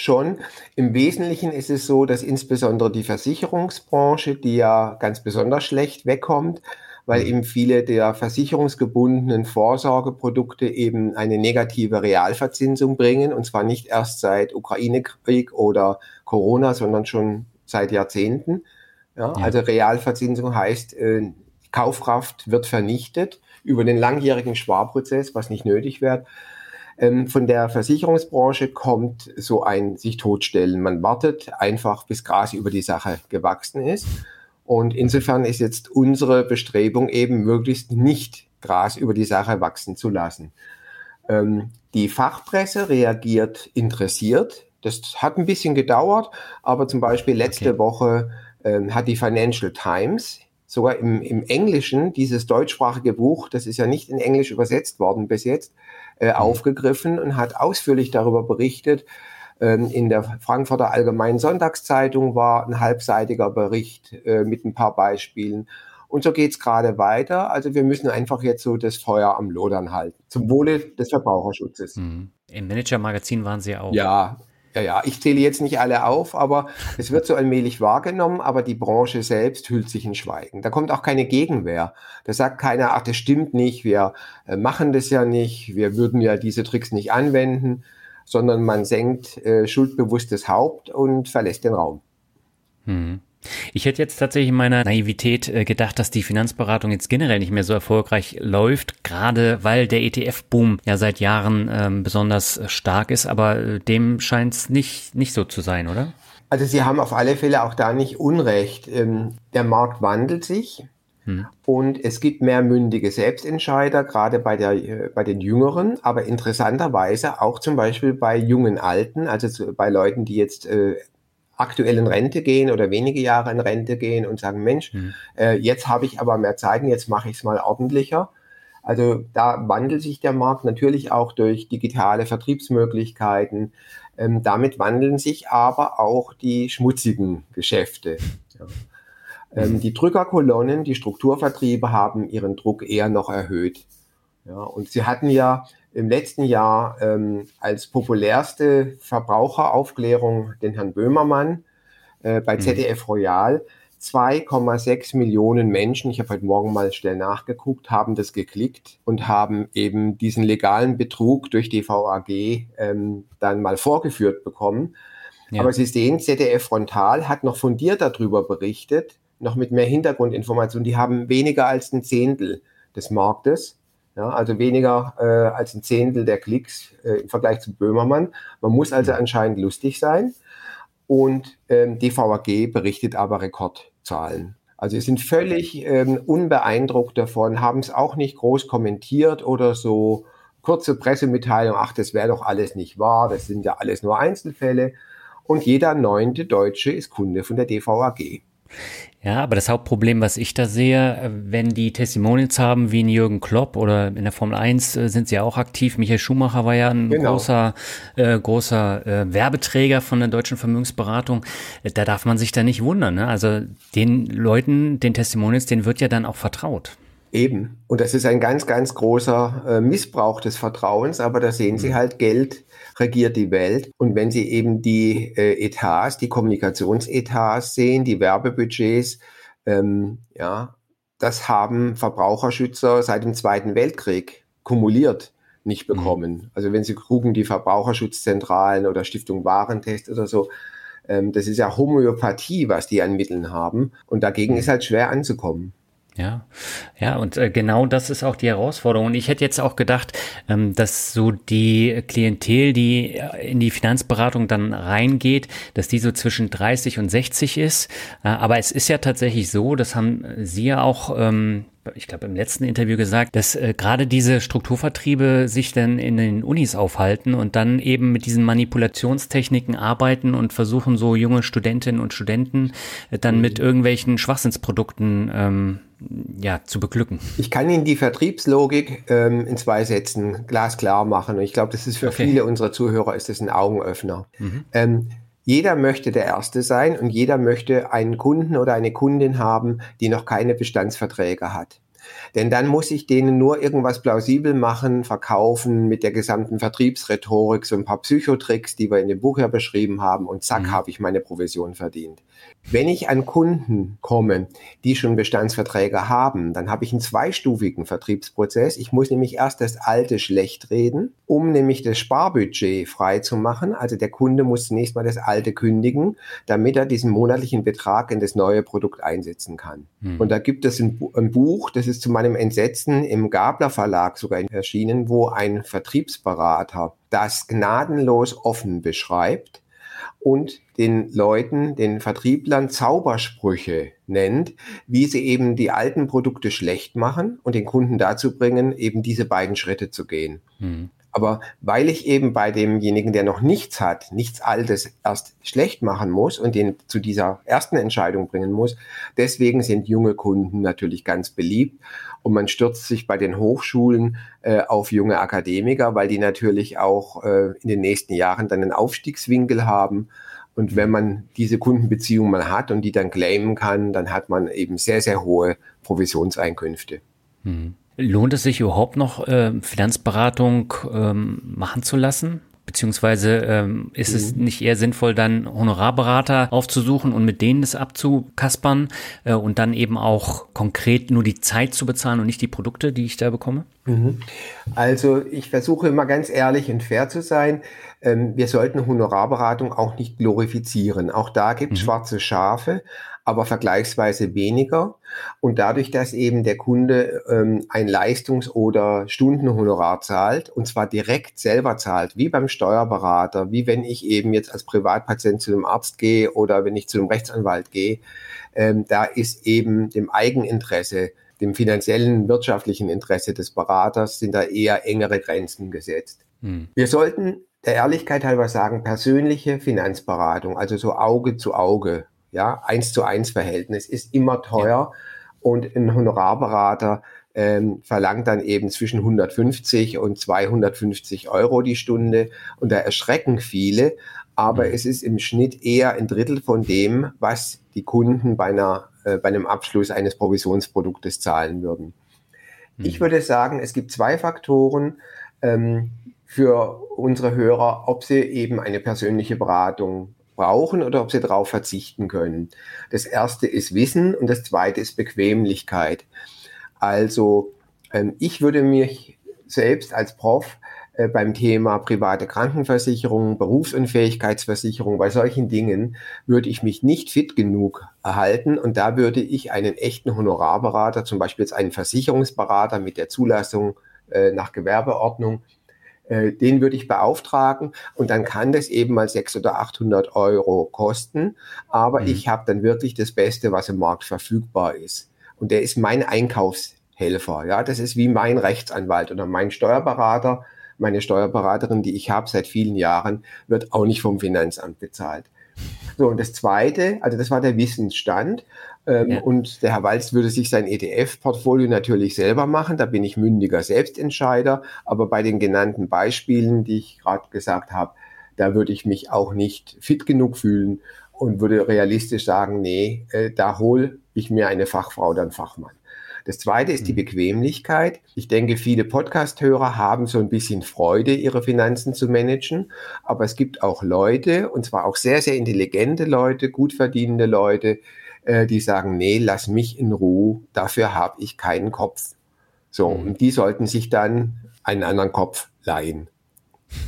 schon. Im Wesentlichen ist es so, dass insbesondere die Versicherungsbranche, die ja ganz besonders schlecht wegkommt, weil mhm. eben viele der versicherungsgebundenen Vorsorgeprodukte eben eine negative Realverzinsung bringen, und zwar nicht erst seit Ukraine-Krieg oder Corona, sondern schon seit Jahrzehnten. Ja, ja. Also Realverzinsung heißt, äh, Kaufkraft wird vernichtet über den langjährigen Sparprozess, was nicht nötig wird. Ähm, von der Versicherungsbranche kommt so ein sich totstellen. Man wartet einfach, bis Gras über die Sache gewachsen ist. Und insofern ist jetzt unsere Bestrebung eben möglichst nicht Gras über die Sache wachsen zu lassen. Ähm, die Fachpresse reagiert interessiert. Das hat ein bisschen gedauert, aber zum Beispiel letzte okay. Woche ähm, hat die Financial Times sogar im, im Englischen dieses deutschsprachige Buch, das ist ja nicht in Englisch übersetzt worden bis jetzt, äh, mhm. aufgegriffen und hat ausführlich darüber berichtet. Ähm, in der Frankfurter Allgemeinen Sonntagszeitung war ein halbseitiger Bericht äh, mit ein paar Beispielen. Und so geht's gerade weiter. Also wir müssen einfach jetzt so das Feuer am Lodern halten. Zum Wohle des Verbraucherschutzes.
Mhm. Im Manager-Magazin waren Sie auch.
Ja, ja, ja, ich zähle jetzt nicht alle auf, aber es wird so allmählich wahrgenommen, aber die Branche selbst hüllt sich in Schweigen. Da kommt auch keine Gegenwehr. Da sagt keiner, ach, das stimmt nicht, wir äh, machen das ja nicht, wir würden ja diese Tricks nicht anwenden, sondern man senkt äh, schuldbewusstes Haupt und verlässt den Raum.
Hm. Ich hätte jetzt tatsächlich in meiner Naivität äh, gedacht, dass die Finanzberatung jetzt generell nicht mehr so erfolgreich läuft, gerade weil der ETF-Boom ja seit Jahren ähm, besonders stark ist, aber äh, dem scheint es nicht, nicht so zu sein, oder?
Also Sie haben auf alle Fälle auch da nicht Unrecht. Ähm, der Markt wandelt sich hm. und es gibt mehr mündige Selbstentscheider, gerade bei, der, äh, bei den Jüngeren, aber interessanterweise auch zum Beispiel bei jungen Alten, also bei Leuten, die jetzt äh, aktuell in Rente gehen oder wenige Jahre in Rente gehen und sagen, Mensch, mhm. äh, jetzt habe ich aber mehr Zeit und jetzt mache ich es mal ordentlicher. Also da wandelt sich der Markt natürlich auch durch digitale Vertriebsmöglichkeiten. Ähm, damit wandeln sich aber auch die schmutzigen Geschäfte. Ja. Ähm, die Drückerkolonnen, die Strukturvertriebe haben ihren Druck eher noch erhöht. Ja, und sie hatten ja im letzten Jahr ähm, als populärste Verbraucheraufklärung den Herrn Böhmermann äh, bei ZDF mhm. Royal. 2,6 Millionen Menschen, ich habe heute Morgen mal schnell nachgeguckt, haben das geklickt und haben eben diesen legalen Betrug durch die VAG ähm, dann mal vorgeführt bekommen. Ja. Aber Sie sehen, ZDF Frontal hat noch fundiert darüber berichtet, noch mit mehr Hintergrundinformationen. Die haben weniger als ein Zehntel des Marktes. Ja, also weniger äh, als ein Zehntel der Klicks äh, im Vergleich zu Böhmermann. Man muss also anscheinend lustig sein. Und ähm, die VAG berichtet aber Rekordzahlen. Also sie sind völlig ähm, unbeeindruckt davon, haben es auch nicht groß kommentiert oder so kurze Pressemitteilung, ach, das wäre doch alles nicht wahr, das sind ja alles nur Einzelfälle. Und jeder neunte Deutsche ist Kunde von der DVAG.
Ja, aber das Hauptproblem, was ich da sehe, äh, wenn die Testimonials haben wie ein Jürgen Klopp oder in der Formel 1 äh, sind sie ja auch aktiv. Michael Schumacher war ja ein genau. großer, äh, großer äh, Werbeträger von der deutschen Vermögensberatung. Äh, da darf man sich da nicht wundern. Ne? Also den Leuten, den Testimonials, denen wird ja dann auch vertraut.
Eben. Und das ist ein ganz, ganz großer äh, Missbrauch des Vertrauens, aber da sehen Sie mhm. halt, Geld regiert die Welt. Und wenn Sie eben die äh, Etats, die Kommunikationsetats sehen, die Werbebudgets, ähm, ja, das haben Verbraucherschützer seit dem Zweiten Weltkrieg kumuliert nicht mhm. bekommen. Mhm. Also wenn Sie gucken, die Verbraucherschutzzentralen oder Stiftung Warentest oder so, ähm, das ist ja Homöopathie, was die an Mitteln haben. Und dagegen mhm. ist halt schwer anzukommen.
Ja, ja, und äh, genau das ist auch die Herausforderung. Und ich hätte jetzt auch gedacht, ähm, dass so die Klientel, die äh, in die Finanzberatung dann reingeht, dass die so zwischen 30 und 60 ist. Äh, aber es ist ja tatsächlich so, das haben Sie ja auch ähm, ich glaube, im letzten Interview gesagt, dass äh, gerade diese Strukturvertriebe sich dann in den Unis aufhalten und dann eben mit diesen Manipulationstechniken arbeiten und versuchen, so junge Studentinnen und Studenten äh, dann mit irgendwelchen Schwachsinnsprodukten ähm, ja, zu beglücken.
Ich kann Ihnen die Vertriebslogik ähm, in zwei Sätzen glasklar machen und ich glaube, das ist für okay. viele unserer Zuhörer ist das ein Augenöffner. Mhm. Ähm, jeder möchte der Erste sein und jeder möchte einen Kunden oder eine Kundin haben, die noch keine Bestandsverträge hat. Denn dann muss ich denen nur irgendwas plausibel machen, verkaufen mit der gesamten Vertriebsrhetorik, so ein paar Psychotricks, die wir in dem Buch ja beschrieben haben und zack, mhm. habe ich meine Provision verdient. Wenn ich an Kunden komme, die schon Bestandsverträge haben, dann habe ich einen zweistufigen Vertriebsprozess. Ich muss nämlich erst das alte schlecht reden, um nämlich das Sparbudget frei zu machen. Also der Kunde muss zunächst mal das alte kündigen, damit er diesen monatlichen Betrag in das neue Produkt einsetzen kann. Hm. Und da gibt es ein, ein, Buch, das ist zu meinem Entsetzen im Gabler Verlag sogar erschienen, wo ein Vertriebsberater das gnadenlos offen beschreibt und den Leuten, den Vertrieblern Zaubersprüche nennt, wie sie eben die alten Produkte schlecht machen und den Kunden dazu bringen, eben diese beiden Schritte zu gehen. Mhm. Aber weil ich eben bei demjenigen, der noch nichts hat, nichts Altes erst schlecht machen muss und den zu dieser ersten Entscheidung bringen muss, deswegen sind junge Kunden natürlich ganz beliebt. Und man stürzt sich bei den Hochschulen äh, auf junge Akademiker, weil die natürlich auch äh, in den nächsten Jahren dann einen Aufstiegswinkel haben. Und wenn man diese Kundenbeziehung mal hat und die dann claimen kann, dann hat man eben sehr, sehr hohe Provisionseinkünfte.
Hm. Lohnt es sich überhaupt noch, äh, Finanzberatung ähm, machen zu lassen? Beziehungsweise ähm, ist mhm. es nicht eher sinnvoll, dann Honorarberater aufzusuchen und mit denen das abzukaspern äh, und dann eben auch konkret nur die Zeit zu bezahlen und nicht die Produkte, die ich da bekomme? Mhm.
Also ich versuche immer ganz ehrlich und fair zu sein. Ähm, wir sollten Honorarberatung auch nicht glorifizieren. Auch da gibt es mhm. schwarze Schafe aber vergleichsweise weniger. Und dadurch, dass eben der Kunde ähm, ein Leistungs- oder Stundenhonorar zahlt, und zwar direkt selber zahlt, wie beim Steuerberater, wie wenn ich eben jetzt als Privatpatient zu einem Arzt gehe oder wenn ich zu einem Rechtsanwalt gehe, ähm, da ist eben dem Eigeninteresse, dem finanziellen, wirtschaftlichen Interesse des Beraters, sind da eher engere Grenzen gesetzt. Hm. Wir sollten der Ehrlichkeit halber sagen, persönliche Finanzberatung, also so Auge zu Auge ja, eins zu eins Verhältnis ist immer teuer ja. und ein Honorarberater ähm, verlangt dann eben zwischen 150 und 250 Euro die Stunde und da erschrecken viele, aber mhm. es ist im Schnitt eher ein Drittel von dem, was die Kunden bei, einer, äh, bei einem Abschluss eines Provisionsproduktes zahlen würden. Mhm. Ich würde sagen, es gibt zwei Faktoren ähm, für unsere Hörer, ob sie eben eine persönliche Beratung brauchen oder ob sie darauf verzichten können. Das erste ist Wissen und das zweite ist Bequemlichkeit. Also ähm, ich würde mich selbst als Prof äh, beim Thema private Krankenversicherung, Berufsunfähigkeitsversicherung, bei solchen Dingen würde ich mich nicht fit genug erhalten und da würde ich einen echten Honorarberater, zum Beispiel jetzt einen Versicherungsberater mit der Zulassung äh, nach Gewerbeordnung, äh, den würde ich beauftragen und dann kann das eben mal 600 oder 800 Euro kosten, aber mhm. ich habe dann wirklich das Beste, was im Markt verfügbar ist. Und der ist mein Einkaufshelfer. Ja, das ist wie mein Rechtsanwalt oder mein Steuerberater. Meine Steuerberaterin, die ich habe seit vielen Jahren, wird auch nicht vom Finanzamt bezahlt. So, und das Zweite, also das war der Wissensstand. Ähm, ja. Und der Herr Walz würde sich sein ETF-Portfolio natürlich selber machen. Da bin ich mündiger Selbstentscheider. Aber bei den genannten Beispielen, die ich gerade gesagt habe, da würde ich mich auch nicht fit genug fühlen und würde realistisch sagen, nee, äh, da hole ich mir eine Fachfrau oder einen Fachmann. Das zweite ist die mhm. Bequemlichkeit. Ich denke, viele Podcast-Hörer haben so ein bisschen Freude, ihre Finanzen zu managen. Aber es gibt auch Leute, und zwar auch sehr, sehr intelligente Leute, gut verdienende Leute, äh, die sagen, nee, lass mich in Ruhe, dafür habe ich keinen Kopf. So, mhm. und die sollten sich dann einen anderen Kopf leihen.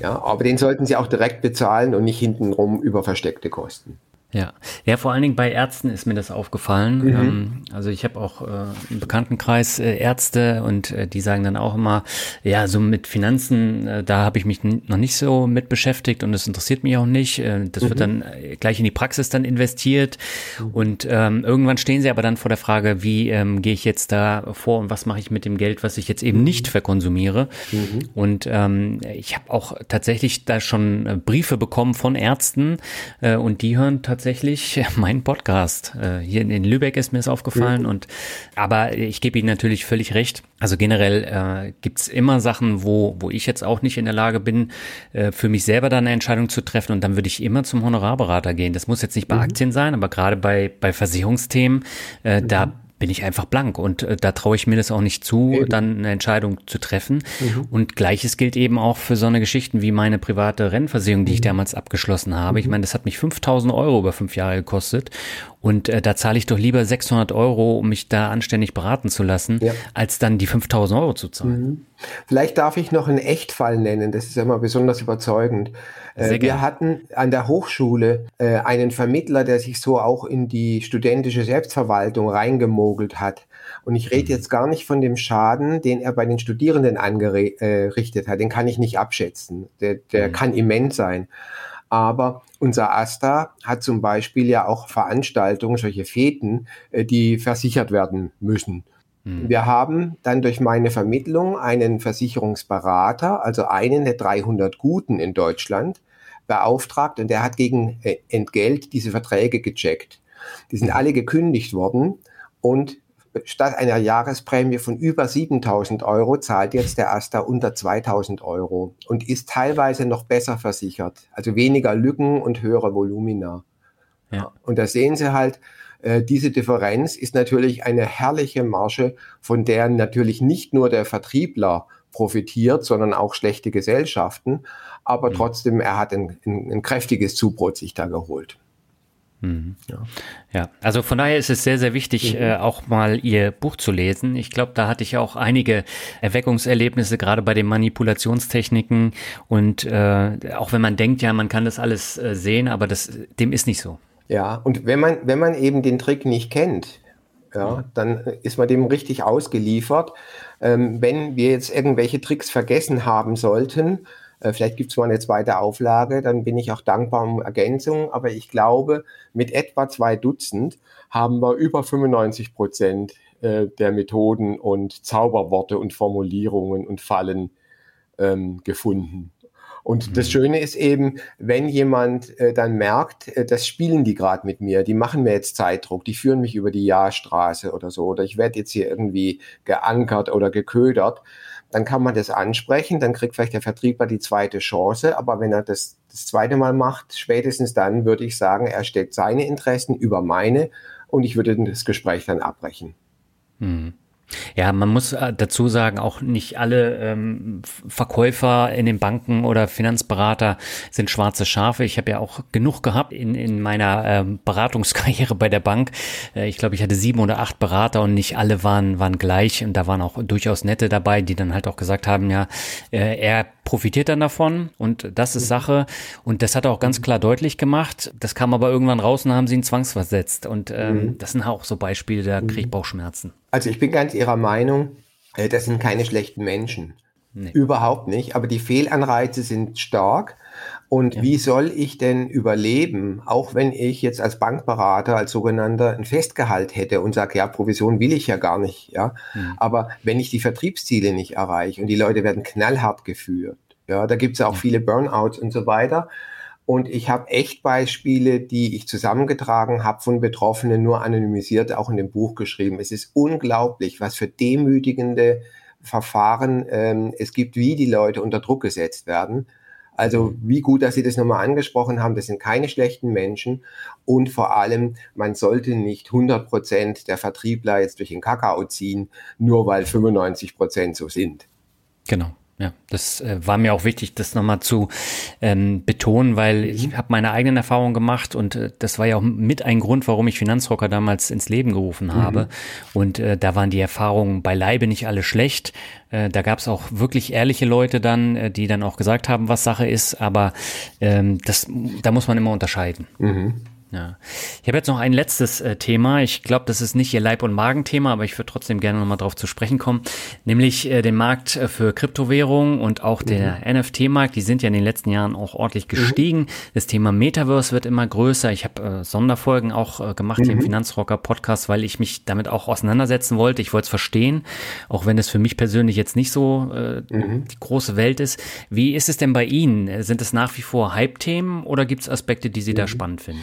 Ja, aber den sollten sie auch direkt bezahlen und nicht hintenrum über versteckte Kosten.
Ja, ja, vor allen Dingen bei Ärzten ist mir das aufgefallen. Mhm. Ähm, also ich habe auch äh, im Bekanntenkreis äh, Ärzte und äh, die sagen dann auch immer, ja, so mit Finanzen, äh, da habe ich mich noch nicht so mit beschäftigt und das interessiert mich auch nicht. Äh, das mhm. wird dann äh, gleich in die Praxis dann investiert mhm. und ähm, irgendwann stehen sie aber dann vor der Frage, wie ähm, gehe ich jetzt da vor und was mache ich mit dem Geld, was ich jetzt eben nicht mhm. verkonsumiere. Mhm. Und ähm, ich habe auch tatsächlich da schon äh, Briefe bekommen von Ärzten äh, und die hören tatsächlich tatsächlich mein Podcast. Äh, hier in Lübeck ist mir das aufgefallen. Mhm. Und aber ich gebe Ihnen natürlich völlig recht. Also generell äh, gibt es immer Sachen, wo, wo ich jetzt auch nicht in der Lage bin, äh, für mich selber da eine Entscheidung zu treffen. Und dann würde ich immer zum Honorarberater gehen. Das muss jetzt nicht bei mhm. Aktien sein, aber gerade bei, bei Versicherungsthemen, äh, mhm. da bin ich einfach blank und äh, da traue ich mir das auch nicht zu, eben. dann eine Entscheidung zu treffen. Mhm. Und gleiches gilt eben auch für so eine Geschichten wie meine private Rennversicherung, die mhm. ich damals abgeschlossen habe. Mhm. Ich meine, das hat mich 5000 Euro über fünf Jahre gekostet Und äh, da zahle ich doch lieber 600 Euro, um mich da anständig beraten zu lassen, ja. als dann die 5000 Euro zu zahlen. Mhm.
Vielleicht darf ich noch einen Echtfall nennen, das ist ja immer besonders überzeugend. Äh, wir hatten an der Hochschule äh, einen Vermittler, der sich so auch in die studentische Selbstverwaltung reingemogelt hat. Und ich rede mhm. jetzt gar nicht von dem Schaden, den er bei den Studierenden angerichtet hat. Den kann ich nicht abschätzen. Der, der mhm. kann immens sein. Aber unser AStA hat zum Beispiel ja auch Veranstaltungen, solche Feten, äh, die versichert werden müssen. Mhm. Wir haben dann durch meine Vermittlung einen Versicherungsberater, also einen der 300 Guten in Deutschland, beauftragt und der hat gegen äh, Entgelt diese Verträge gecheckt. Die sind alle gekündigt worden und statt einer Jahresprämie von über 7000 Euro zahlt jetzt der Asta unter 2000 Euro und ist teilweise noch besser versichert, also weniger Lücken und höhere Volumina. Ja. Und da sehen Sie halt, äh, diese Differenz ist natürlich eine herrliche Marge, von der natürlich nicht nur der Vertriebler profitiert, sondern auch schlechte Gesellschaften. Aber mhm. trotzdem, er hat ein, ein, ein kräftiges Zubrot sich da geholt.
Mhm. Ja. ja, also von daher ist es sehr, sehr wichtig, mhm. äh, auch mal Ihr Buch zu lesen. Ich glaube, da hatte ich auch einige Erweckungserlebnisse, gerade bei den Manipulationstechniken. Und äh, auch wenn man denkt, ja, man kann das alles äh, sehen, aber das, dem ist nicht so.
Ja, und wenn man, wenn man eben den Trick nicht kennt, ja, dann ist man dem richtig ausgeliefert. Ähm, wenn wir jetzt irgendwelche Tricks vergessen haben sollten, äh, vielleicht gibt es mal eine zweite Auflage, dann bin ich auch dankbar um Ergänzungen. Aber ich glaube, mit etwa zwei Dutzend haben wir über 95 Prozent äh, der Methoden und Zauberworte und Formulierungen und Fallen ähm, gefunden. Und das mhm. Schöne ist eben, wenn jemand äh, dann merkt, äh, das spielen die gerade mit mir, die machen mir jetzt Zeitdruck, die führen mich über die Jahrstraße oder so, oder ich werde jetzt hier irgendwie geankert oder geködert, dann kann man das ansprechen, dann kriegt vielleicht der Vertriebler die zweite Chance, aber wenn er das das zweite Mal macht, spätestens dann würde ich sagen, er stellt seine Interessen über meine und ich würde das Gespräch dann abbrechen.
Mhm. Ja, man muss äh, dazu sagen, auch nicht alle ähm, Verkäufer in den Banken oder Finanzberater sind schwarze Schafe. Ich habe ja auch genug gehabt in, in meiner ähm, Beratungskarriere bei der Bank. Äh, ich glaube, ich hatte sieben oder acht Berater und nicht alle waren, waren gleich. Und da waren auch durchaus nette dabei, die dann halt auch gesagt haben, ja, äh, er profitiert dann davon und das ist Sache. Und das hat er auch ganz klar deutlich gemacht. Das kam aber irgendwann raus und haben sie ihn zwangsversetzt. Und ähm, mhm. das sind auch so Beispiele, da kriege ich mhm. Bauchschmerzen.
Also ich bin ganz Ihrer Meinung, äh, das sind keine schlechten Menschen. Nee. Überhaupt nicht. Aber die Fehlanreize sind stark. Und ja. wie soll ich denn überleben, auch wenn ich jetzt als Bankberater, als sogenannter ein Festgehalt hätte und sage, ja, Provision will ich ja gar nicht, ja. Mhm. Aber wenn ich die Vertriebsziele nicht erreiche und die Leute werden knallhart geführt, ja, da gibt es auch viele Burnouts und so weiter. Und ich habe echt Beispiele, die ich zusammengetragen habe von Betroffenen, nur anonymisiert, auch in dem Buch geschrieben. Es ist unglaublich, was für demütigende Verfahren ähm, es gibt, wie die Leute unter Druck gesetzt werden. Also wie gut, dass Sie das nochmal angesprochen haben, das sind keine schlechten Menschen und vor allem, man sollte nicht 100 Prozent der Vertriebler jetzt durch den Kakao ziehen, nur weil 95 Prozent so sind.
Genau. Ja, das äh, war mir auch wichtig, das nochmal zu ähm, betonen, weil ich mhm. habe meine eigenen Erfahrungen gemacht und äh, das war ja auch mit ein Grund, warum ich Finanzrocker damals ins Leben gerufen mhm. habe. Und äh, da waren die Erfahrungen beileibe nicht alle schlecht. Äh, da gab es auch wirklich ehrliche Leute dann, äh, die dann auch gesagt haben, was Sache ist, aber ähm, das, da muss man immer unterscheiden. Mhm. Ja. Ich habe jetzt noch ein letztes äh, Thema. Ich glaube, das ist nicht Ihr Leib- und Magenthema, aber ich würde trotzdem gerne nochmal drauf zu sprechen kommen. Nämlich äh, den Markt äh, für Kryptowährungen und auch mhm. der NFT-Markt. Die sind ja in den letzten Jahren auch ordentlich mhm. gestiegen. Mhm. Das Thema Metaverse wird immer größer. Ich habe äh, Sonderfolgen auch äh, gemacht mhm. hier im mhm. Finanzrocker-Podcast, weil ich mich damit auch auseinandersetzen wollte. Ich wollte es verstehen, auch wenn es für mich persönlich jetzt nicht so äh, mhm. die große Welt ist. Wie ist es denn bei Ihnen? Sind es nach wie vor Hype-Themen oder gibt es Aspekte, die Sie da spannend finden?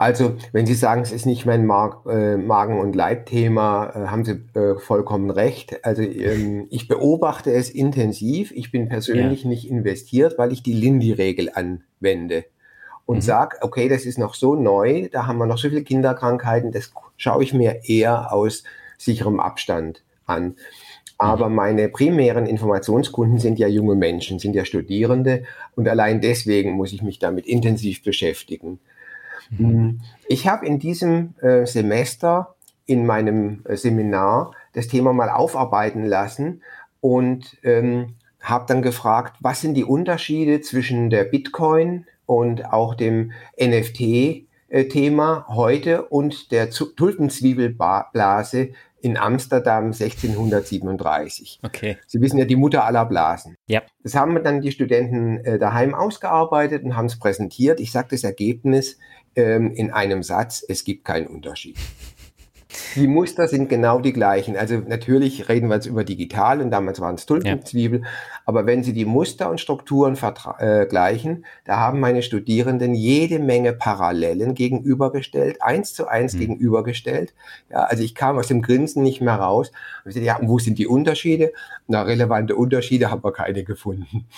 Also, wenn Sie sagen, es ist nicht mein Mag äh, Magen- und Leibthema, äh, haben Sie äh, vollkommen recht. Also, ähm, ich beobachte es intensiv. Ich bin persönlich ja. nicht investiert, weil ich die Lindy-Regel anwende und mhm. sage, okay, das ist noch so neu, da haben wir noch so viele Kinderkrankheiten, das schaue ich mir eher aus sicherem Abstand an. Aber mhm. meine primären Informationskunden sind ja junge Menschen, sind ja Studierende und allein deswegen muss ich mich damit intensiv beschäftigen. Mhm. Ich habe in diesem äh, Semester in meinem äh, Seminar das Thema mal aufarbeiten lassen und ähm, habe dann gefragt, was sind die Unterschiede zwischen der Bitcoin und auch dem NFT-Thema heute und der Tulpenzwiebelblase in Amsterdam 1637.
Okay.
Sie wissen ja, die Mutter aller Blasen.
Ja.
Das haben dann die Studenten äh, daheim ausgearbeitet und haben es präsentiert. Ich sage das Ergebnis ähm, in einem Satz, es gibt keinen Unterschied. Die Muster sind genau die gleichen. Also natürlich reden wir jetzt über digital und damals waren es Tulpenzwiebel. Ja. Aber wenn Sie die Muster und Strukturen vergleichen, äh, da haben meine Studierenden jede Menge Parallelen gegenübergestellt, eins zu eins mhm. gegenübergestellt. Ja, also ich kam aus dem Grinsen nicht mehr raus. Und ich sagte, ja, und wo sind die Unterschiede? Na, relevante Unterschiede haben wir keine gefunden.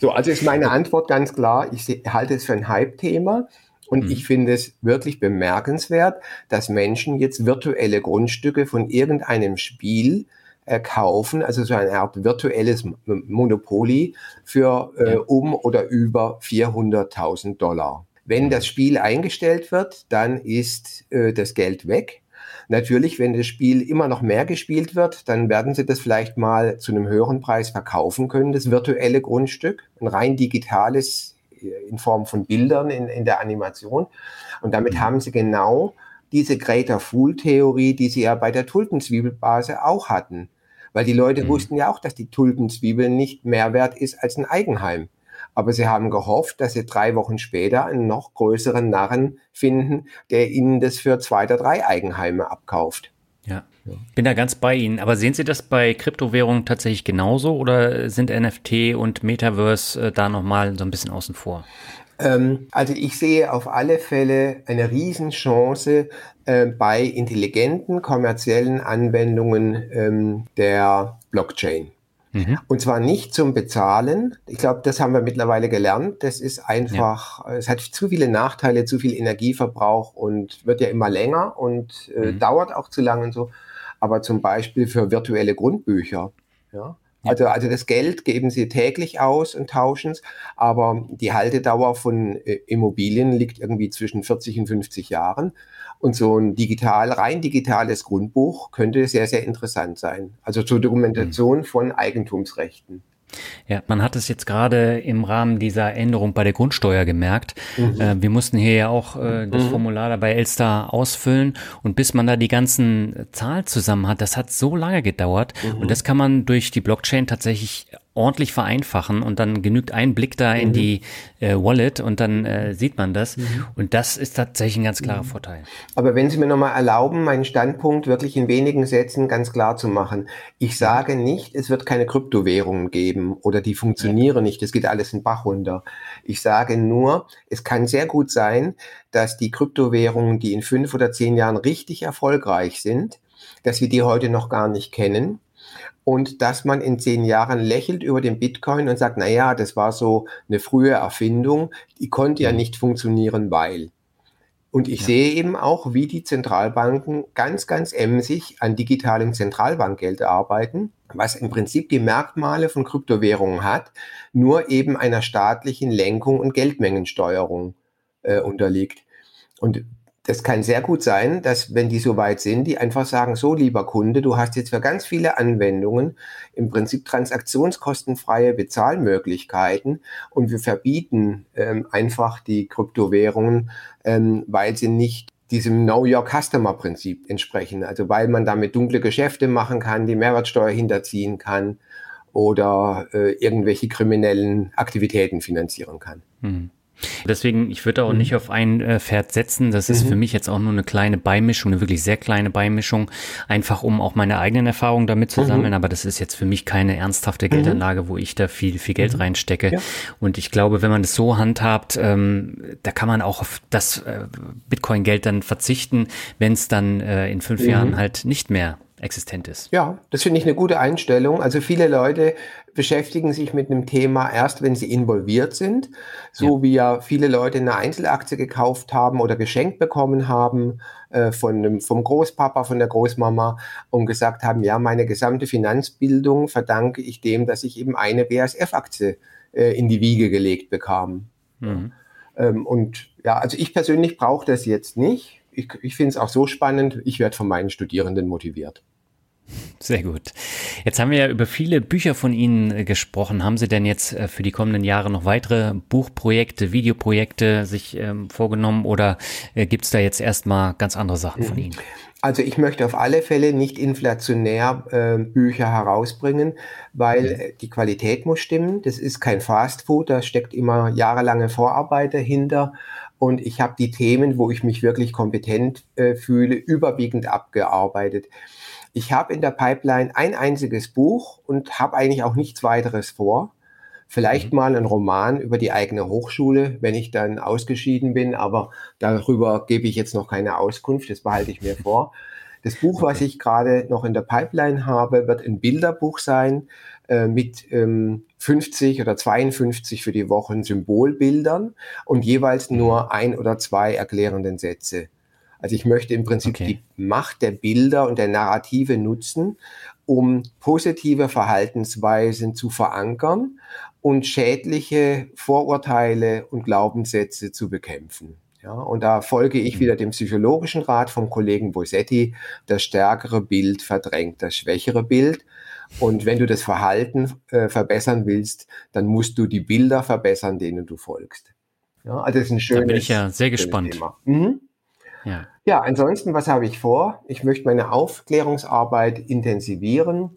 So, also ist meine Antwort ganz klar. Ich halte es für ein Hype-Thema. Und mhm. ich finde es wirklich bemerkenswert, dass Menschen jetzt virtuelle Grundstücke von irgendeinem Spiel äh, kaufen, also so eine Art virtuelles Monopoly für äh, um oder über 400.000 Dollar. Wenn das Spiel eingestellt wird, dann ist äh, das Geld weg. Natürlich, wenn das Spiel immer noch mehr gespielt wird, dann werden sie das vielleicht mal zu einem höheren Preis verkaufen können, das virtuelle Grundstück, ein rein digitales in Form von Bildern in, in der Animation. Und damit mhm. haben sie genau diese Greater Fool-Theorie, die sie ja bei der Tulpenzwiebelbase auch hatten. Weil die Leute mhm. wussten ja auch, dass die Tulpenzwiebel nicht mehr wert ist als ein Eigenheim. Aber sie haben gehofft, dass sie drei Wochen später einen noch größeren Narren finden, der ihnen das für zwei oder drei Eigenheime abkauft.
Ja. Bin da ganz bei Ihnen. Aber sehen Sie das bei Kryptowährungen tatsächlich genauso oder sind NFT und Metaverse äh, da nochmal so ein bisschen außen vor?
Ähm, also ich sehe auf alle Fälle eine Riesenchance äh, bei intelligenten kommerziellen Anwendungen ähm, der Blockchain. Mhm. Und zwar nicht zum Bezahlen. Ich glaube, das haben wir mittlerweile gelernt. Das ist einfach, ja. es hat zu viele Nachteile, zu viel Energieverbrauch und wird ja immer länger und äh, mhm. dauert auch zu lange und so. Aber zum Beispiel für virtuelle Grundbücher. Ja. Also, also das Geld geben sie täglich aus und tauschen es, aber die Haltedauer von äh, Immobilien liegt irgendwie zwischen 40 und 50 Jahren. Und so ein digital, rein digitales Grundbuch könnte sehr, sehr interessant sein. Also zur Dokumentation mhm. von Eigentumsrechten.
Ja, man hat es jetzt gerade im Rahmen dieser Änderung bei der Grundsteuer gemerkt. Mhm. Äh, wir mussten hier ja auch äh, das mhm. Formular da bei Elster ausfüllen und bis man da die ganzen Zahlen zusammen hat, das hat so lange gedauert mhm. und das kann man durch die Blockchain tatsächlich ordentlich vereinfachen und dann genügt ein Blick da in mhm. die äh, Wallet und dann äh, sieht man das. Mhm. Und das ist tatsächlich ein ganz klarer mhm. Vorteil.
Aber wenn Sie mir nochmal erlauben, meinen Standpunkt wirklich in wenigen Sätzen ganz klar zu machen. Ich sage nicht, es wird keine Kryptowährungen geben oder die funktionieren ja. nicht, es geht alles in Bach runter. Ich sage nur, es kann sehr gut sein, dass die Kryptowährungen, die in fünf oder zehn Jahren richtig erfolgreich sind, dass wir die heute noch gar nicht kennen und dass man in zehn Jahren lächelt über den Bitcoin und sagt, na ja, das war so eine frühe Erfindung, die konnte ja mhm. nicht funktionieren, weil. Und ich ja. sehe eben auch, wie die Zentralbanken ganz, ganz emsig an digitalem Zentralbankgeld arbeiten, was im Prinzip die Merkmale von Kryptowährungen hat, nur eben einer staatlichen Lenkung und Geldmengensteuerung äh, unterliegt. Und das kann sehr gut sein, dass wenn die so weit sind, die einfach sagen, so lieber Kunde, du hast jetzt für ganz viele Anwendungen im Prinzip transaktionskostenfreie Bezahlmöglichkeiten und wir verbieten ähm, einfach die Kryptowährungen, ähm, weil sie nicht diesem Know Your Customer Prinzip entsprechen. Also weil man damit dunkle Geschäfte machen kann, die Mehrwertsteuer hinterziehen kann oder äh, irgendwelche kriminellen Aktivitäten finanzieren kann. Mhm.
Deswegen, ich würde auch mhm. nicht auf ein äh, Pferd setzen. Das ist mhm. für mich jetzt auch nur eine kleine Beimischung, eine wirklich sehr kleine Beimischung, einfach um auch meine eigenen Erfahrungen damit zu mhm. sammeln. Aber das ist jetzt für mich keine ernsthafte Geldanlage, wo ich da viel, viel Geld mhm. reinstecke. Ja. Und ich glaube, wenn man das so handhabt, ähm, da kann man auch auf das äh, Bitcoin-Geld dann verzichten, wenn es dann äh, in fünf mhm. Jahren halt nicht mehr existent ist.
Ja, das finde ich eine gute Einstellung. Also viele Leute beschäftigen sich mit einem Thema erst, wenn sie involviert sind, so ja. wie ja viele Leute eine Einzelaktie gekauft haben oder geschenkt bekommen haben äh, von dem, vom Großpapa, von der Großmama und gesagt haben, ja, meine gesamte Finanzbildung verdanke ich dem, dass ich eben eine BASF-Aktie äh, in die Wiege gelegt bekam. Mhm. Ähm, und ja, also ich persönlich brauche das jetzt nicht. Ich, ich finde es auch so spannend. Ich werde von meinen Studierenden motiviert.
Sehr gut. Jetzt haben wir ja über viele Bücher von Ihnen äh, gesprochen. Haben Sie denn jetzt äh, für die kommenden Jahre noch weitere Buchprojekte, Videoprojekte sich ähm, vorgenommen oder äh, gibt es da jetzt erstmal ganz andere Sachen von. Ihnen?
Also ich möchte auf alle Fälle nicht inflationär äh, Bücher herausbringen, weil mhm. die Qualität muss stimmen. Das ist kein Fastfood, da steckt immer jahrelange Vorarbeit dahinter. Und ich habe die Themen, wo ich mich wirklich kompetent äh, fühle, überwiegend abgearbeitet. Ich habe in der Pipeline ein einziges Buch und habe eigentlich auch nichts weiteres vor. Vielleicht mhm. mal ein Roman über die eigene Hochschule, wenn ich dann ausgeschieden bin, aber darüber gebe ich jetzt noch keine Auskunft, das behalte ich mir vor. Das Buch, okay. was ich gerade noch in der Pipeline habe, wird ein Bilderbuch sein äh, mit ähm, 50 oder 52 für die Wochen Symbolbildern und jeweils nur ein oder zwei erklärenden Sätze. Also ich möchte im Prinzip okay. die Macht der Bilder und der Narrative nutzen, um positive Verhaltensweisen zu verankern und schädliche Vorurteile und Glaubenssätze zu bekämpfen. Ja, und da folge ich mhm. wieder dem psychologischen Rat vom Kollegen Bosetti. Das stärkere Bild verdrängt das schwächere Bild. Und wenn du das Verhalten äh, verbessern willst, dann musst du die Bilder verbessern, denen du folgst.
Ja, also das ist ein schönes. Da bin ich ja sehr gespannt. Mhm.
Ja. ja, ansonsten, was habe ich vor? Ich möchte meine Aufklärungsarbeit intensivieren.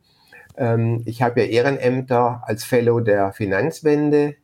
Ähm, ich habe ja Ehrenämter als Fellow der Finanzwende.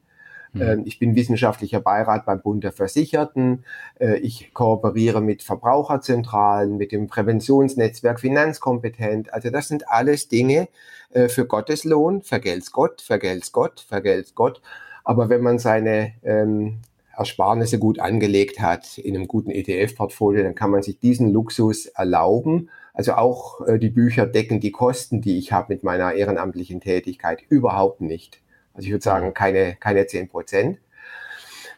Mhm. Ähm, ich bin wissenschaftlicher Beirat beim Bund der Versicherten. Äh, ich kooperiere mit Verbraucherzentralen, mit dem Präventionsnetzwerk Finanzkompetent. Also das sind alles Dinge äh, für Gotteslohn. Vergelt's Gott, vergelt's Gott, vergelt's Gott. Aber wenn man seine ähm, Ersparnisse gut angelegt hat in einem guten ETF-Portfolio, dann kann man sich diesen Luxus erlauben. Also auch äh, die Bücher decken die Kosten, die ich habe mit meiner ehrenamtlichen Tätigkeit überhaupt nicht. Also ich würde sagen, keine, keine zehn Prozent.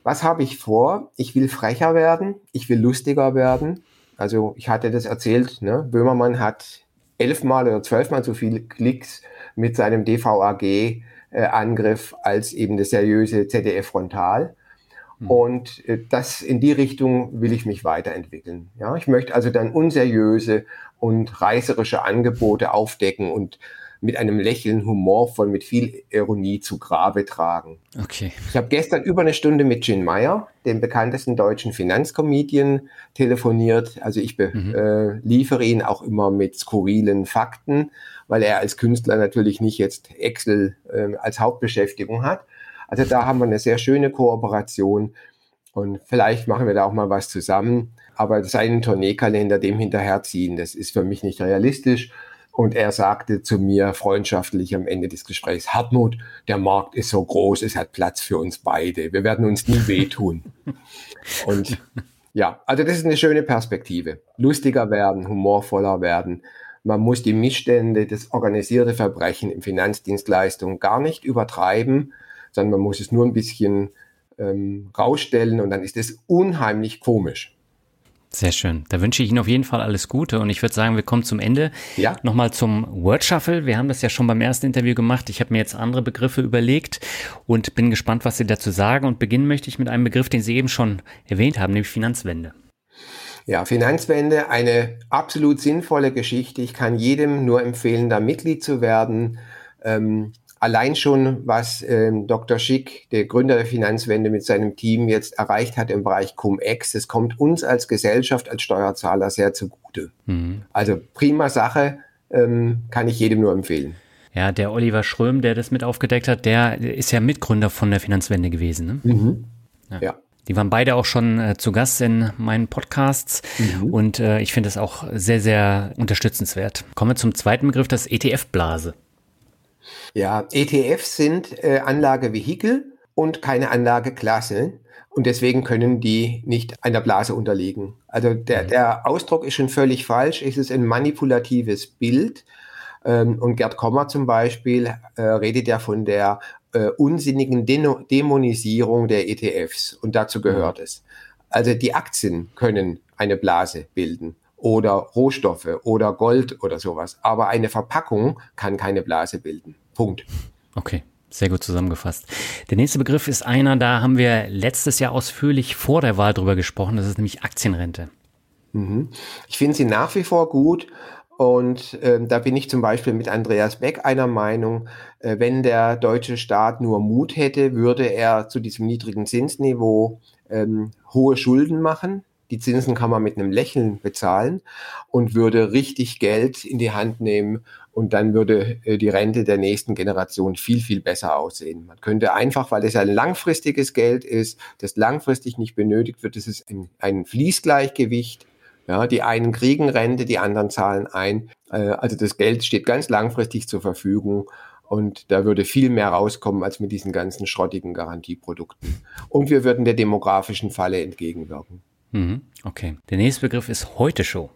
Was habe ich vor? Ich will frecher werden, ich will lustiger werden. Also ich hatte das erzählt, ne? Böhmermann hat elfmal oder zwölfmal so viele Klicks mit seinem DVAG-Angriff äh, als eben das seriöse ZDF Frontal. Mhm. Und äh, das in die Richtung will ich mich weiterentwickeln. Ja, ich möchte also dann unseriöse und reißerische Angebote aufdecken und mit einem Lächeln humorvoll, mit viel Ironie zu Grabe tragen. Okay. Ich habe gestern über eine Stunde mit Gin Meyer, dem bekanntesten deutschen Finanzcomedian, telefoniert. Also ich mhm. äh, liefere ihn auch immer mit skurrilen Fakten, weil er als Künstler natürlich nicht jetzt Excel äh, als Hauptbeschäftigung hat. Also da haben wir eine sehr schöne Kooperation und vielleicht machen wir da auch mal was zusammen. Aber seinen Tourneekalender dem hinterherziehen, das ist für mich nicht realistisch. Und er sagte zu mir freundschaftlich am Ende des Gesprächs, Hartmut, der Markt ist so groß, es hat Platz für uns beide. Wir werden uns nie wehtun. Und ja, also das ist eine schöne Perspektive. Lustiger werden, humorvoller werden. Man muss die Missstände, das organisierte Verbrechen in Finanzdienstleistungen gar nicht übertreiben, sondern man muss es nur ein bisschen ähm, rausstellen und dann ist es unheimlich komisch.
Sehr schön. Da wünsche ich Ihnen auf jeden Fall alles Gute und ich würde sagen, wir kommen zum Ende. Ja. Nochmal zum Word Shuffle. Wir haben das ja schon beim ersten Interview gemacht. Ich habe mir jetzt andere Begriffe überlegt und bin gespannt, was Sie dazu sagen. Und beginnen möchte ich mit einem Begriff, den Sie eben schon erwähnt haben, nämlich Finanzwende.
Ja, Finanzwende, eine absolut sinnvolle Geschichte. Ich kann jedem nur empfehlen, da Mitglied zu werden. Ähm, allein schon, was ähm, Dr. Schick, der Gründer der Finanzwende, mit seinem Team jetzt erreicht hat im Bereich Cum-Ex, das kommt uns als Gesellschaft, als Steuerzahler sehr zugute. Mhm. Also prima Sache, ähm, kann ich jedem nur empfehlen.
Ja, der Oliver Schröm, der das mit aufgedeckt hat, der ist ja Mitgründer von der Finanzwende gewesen. Ne? Mhm. Ja. ja. Die waren beide auch schon äh, zu Gast in meinen Podcasts mhm. und äh, ich finde das auch sehr, sehr unterstützenswert. Kommen wir zum zweiten Begriff, das ETF-Blase.
Ja, ETFs sind äh, Anlagevehikel und keine Anlageklasse. Und deswegen können die nicht einer Blase unterliegen. Also der, mhm. der Ausdruck ist schon völlig falsch. Es ist ein manipulatives Bild. Ähm, und Gerd Kommer zum Beispiel äh, redet ja von der äh, unsinnigen Deno Dämonisierung der ETFs. Und dazu gehört mhm. es. Also die Aktien können eine Blase bilden oder Rohstoffe oder Gold oder sowas. Aber eine Verpackung kann keine Blase bilden. Punkt.
Okay. Sehr gut zusammengefasst. Der nächste Begriff ist einer, da haben wir letztes Jahr ausführlich vor der Wahl drüber gesprochen. Das ist nämlich Aktienrente.
Mhm. Ich finde sie nach wie vor gut. Und äh, da bin ich zum Beispiel mit Andreas Beck einer Meinung, äh, wenn der deutsche Staat nur Mut hätte, würde er zu diesem niedrigen Zinsniveau ähm, hohe Schulden machen. Die Zinsen kann man mit einem Lächeln bezahlen und würde richtig Geld in die Hand nehmen und dann würde äh, die Rente der nächsten Generation viel, viel besser aussehen. Man könnte einfach, weil es ein langfristiges Geld ist, das langfristig nicht benötigt wird, das ist ein, ein Fließgleichgewicht ja, die einen kriegen Rente, die anderen zahlen ein. Äh, also das Geld steht ganz langfristig zur Verfügung und da würde viel mehr rauskommen als mit diesen ganzen schrottigen Garantieprodukten. Und wir würden der demografischen Falle entgegenwirken.
Mhm, okay. Der nächste Begriff ist heute Show.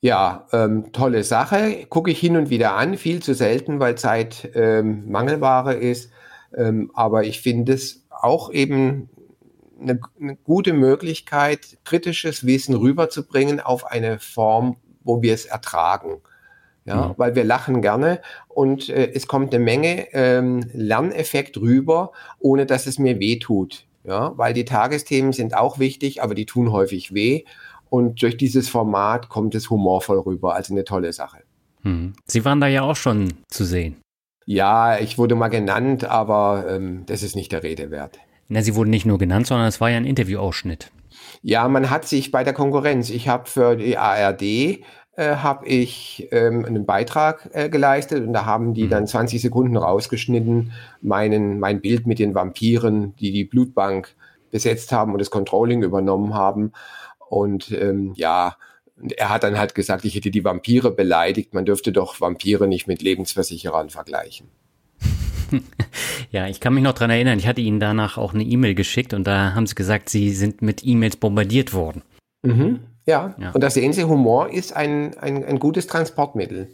Ja, ähm, tolle Sache. Gucke ich hin und wieder an, viel zu selten, weil Zeit ähm, Mangelware ist. Ähm, aber ich finde es auch eben eine, eine gute Möglichkeit, kritisches Wissen rüberzubringen auf eine Form, wo wir es ertragen. Ja, mhm. weil wir lachen gerne und äh, es kommt eine Menge ähm, Lerneffekt rüber, ohne dass es mir weh tut. Ja, weil die Tagesthemen sind auch wichtig, aber die tun häufig weh. Und durch dieses Format kommt es humorvoll rüber. Also eine tolle Sache.
Mhm. Sie waren da ja auch schon zu sehen.
Ja, ich wurde mal genannt, aber ähm, das ist nicht der Rede wert.
Na, sie wurden nicht nur genannt, sondern es war ja ein Interviewausschnitt.
Ja, man hat sich bei der Konkurrenz, ich habe für die ARD äh, habe ich ähm, einen Beitrag äh, geleistet und da haben die mhm. dann 20 Sekunden rausgeschnitten, meinen, mein Bild mit den Vampiren, die die Blutbank besetzt haben und das Controlling übernommen haben. Und ähm, ja, er hat dann halt gesagt, ich hätte die Vampire beleidigt, man dürfte doch Vampire nicht mit Lebensversicherern vergleichen.
ja, ich kann mich noch dran erinnern, ich hatte Ihnen danach auch eine E-Mail geschickt und da haben Sie gesagt, Sie sind mit E-Mails bombardiert worden.
Mhm. Ja. ja. und da sehen Sie, Humor ist ein, ein, ein gutes Transportmittel.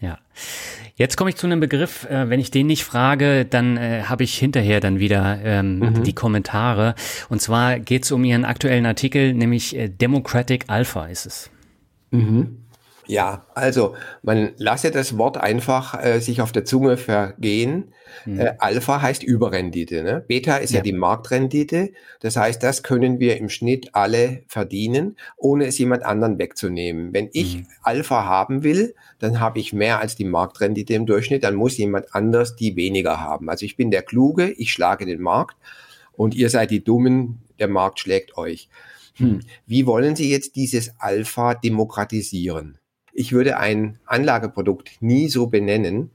Ja. Jetzt komme ich zu einem Begriff, äh, wenn ich den nicht frage, dann äh, habe ich hinterher dann wieder ähm, mhm. die Kommentare. Und zwar geht es um Ihren aktuellen Artikel, nämlich äh, Democratic Alpha ist es.
Mhm. Ja, also man lasse das Wort einfach äh, sich auf der Zunge vergehen. Mhm. Äh, Alpha heißt Überrendite. Ne? Beta ist ja. ja. die Marktrendite. Das heißt, das können wir im Schnitt alle verdienen, ohne es jemand anderen wegzunehmen. Wenn ich mhm. Alpha haben will, dann habe ich mehr als die Marktrendite im Durchschnitt. Dann muss jemand anders die weniger haben. Also ich bin der Kluge, ich schlage den Markt und ihr seid die Dummen, der Markt schlägt euch. Hm. Wie wollen Sie jetzt dieses Alpha demokratisieren? Ich würde ein Anlageprodukt nie so benennen,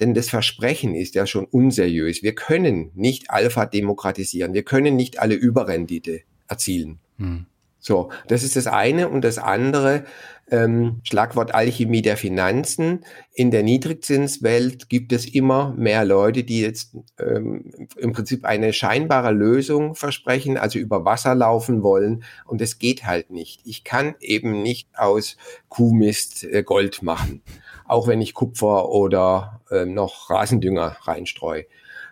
denn das Versprechen ist ja schon unseriös. Wir können nicht Alpha demokratisieren. Wir können nicht alle Überrendite erzielen. Hm. So, das ist das eine. Und das andere, ähm, Schlagwort Alchemie der Finanzen. In der Niedrigzinswelt gibt es immer mehr Leute, die jetzt ähm, im Prinzip eine scheinbare Lösung versprechen, also über Wasser laufen wollen. Und es geht halt nicht. Ich kann eben nicht aus Kuhmist äh, Gold machen, auch wenn ich Kupfer oder äh, noch Rasendünger reinstreue,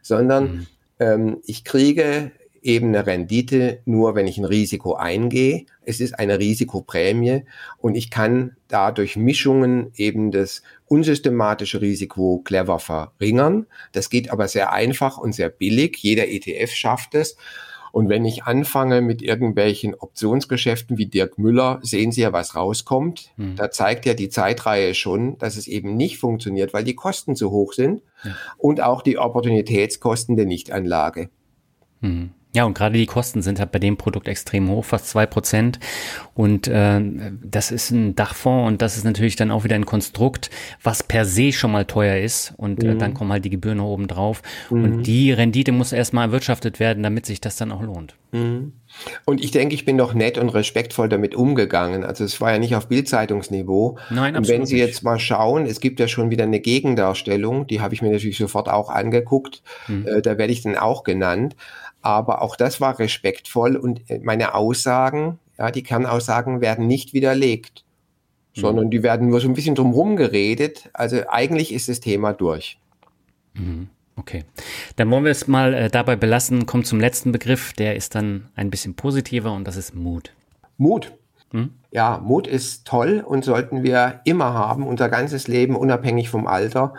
sondern mhm. ähm, ich kriege eben eine Rendite nur, wenn ich ein Risiko eingehe. Es ist eine Risikoprämie und ich kann dadurch Mischungen eben das unsystematische Risiko clever verringern. Das geht aber sehr einfach und sehr billig. Jeder ETF schafft es. Und wenn ich anfange mit irgendwelchen Optionsgeschäften wie Dirk Müller, sehen Sie ja, was rauskommt. Hm. Da zeigt ja die Zeitreihe schon, dass es eben nicht funktioniert, weil die Kosten zu hoch sind ja. und auch die Opportunitätskosten der Nichtanlage.
Hm. Ja, und gerade die Kosten sind halt bei dem Produkt extrem hoch, fast zwei Prozent. Und äh, das ist ein Dachfonds und das ist natürlich dann auch wieder ein Konstrukt, was per se schon mal teuer ist. Und mhm. äh, dann kommen halt die Gebühren noch oben drauf. Mhm. Und die Rendite muss erstmal erwirtschaftet werden, damit sich das dann auch lohnt.
Mhm. Und ich denke, ich bin doch nett und respektvoll damit umgegangen. Also es war ja nicht auf Bildzeitungsniveau. Nein, absolut. Und wenn Sie jetzt mal schauen, es gibt ja schon wieder eine Gegendarstellung, die habe ich mir natürlich sofort auch angeguckt. Mhm. Äh, da werde ich dann auch genannt. Aber auch das war respektvoll und äh, meine Aussagen, ja, die Kernaussagen werden nicht widerlegt, mhm. sondern die werden nur so ein bisschen drumherum geredet. Also eigentlich ist das Thema durch.
Mhm. Okay, dann wollen wir es mal äh, dabei belassen. Kommt zum letzten Begriff, der ist dann ein bisschen positiver und das ist Mut.
Mut. Hm? Ja, Mut ist toll und sollten wir immer haben, unser ganzes Leben, unabhängig vom Alter.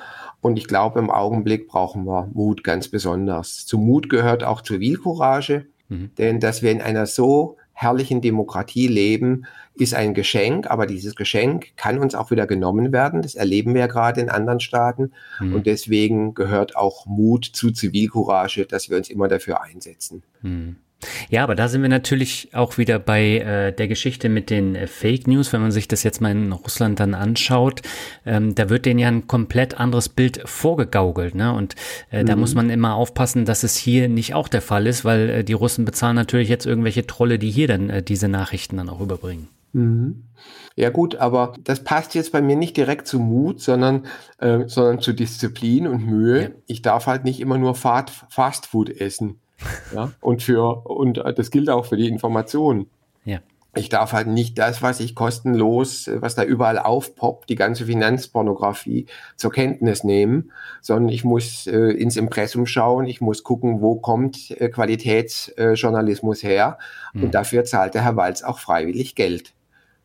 Und ich glaube, im Augenblick brauchen wir Mut ganz besonders. Zu Mut gehört auch Zivilcourage, mhm. denn dass wir in einer so herrlichen Demokratie leben, ist ein Geschenk, aber dieses Geschenk kann uns auch wieder genommen werden. Das erleben wir ja gerade in anderen Staaten. Mhm. Und deswegen gehört auch Mut zu Zivilcourage, dass wir uns immer dafür einsetzen.
Mhm. Ja, aber da sind wir natürlich auch wieder bei äh, der Geschichte mit den äh, Fake News, wenn man sich das jetzt mal in Russland dann anschaut. Ähm, da wird denen ja ein komplett anderes Bild vorgegaukelt. Ne? Und äh, mhm. da muss man immer aufpassen, dass es hier nicht auch der Fall ist, weil äh, die Russen bezahlen natürlich jetzt irgendwelche Trolle, die hier dann äh, diese Nachrichten dann auch überbringen.
Mhm. Ja gut, aber das passt jetzt bei mir nicht direkt zu Mut, sondern, äh, sondern zu Disziplin und Mühe. Ja. Ich darf halt nicht immer nur Fast Food essen. Ja? Und für, und das gilt auch für die Informationen. Ja. Ich darf halt nicht das, was ich kostenlos, was da überall aufpoppt, die ganze Finanzpornografie zur Kenntnis nehmen, sondern ich muss äh, ins Impressum schauen, ich muss gucken, wo kommt äh, Qualitätsjournalismus äh, her. Mhm. Und dafür zahlt der Herr Walz auch freiwillig Geld.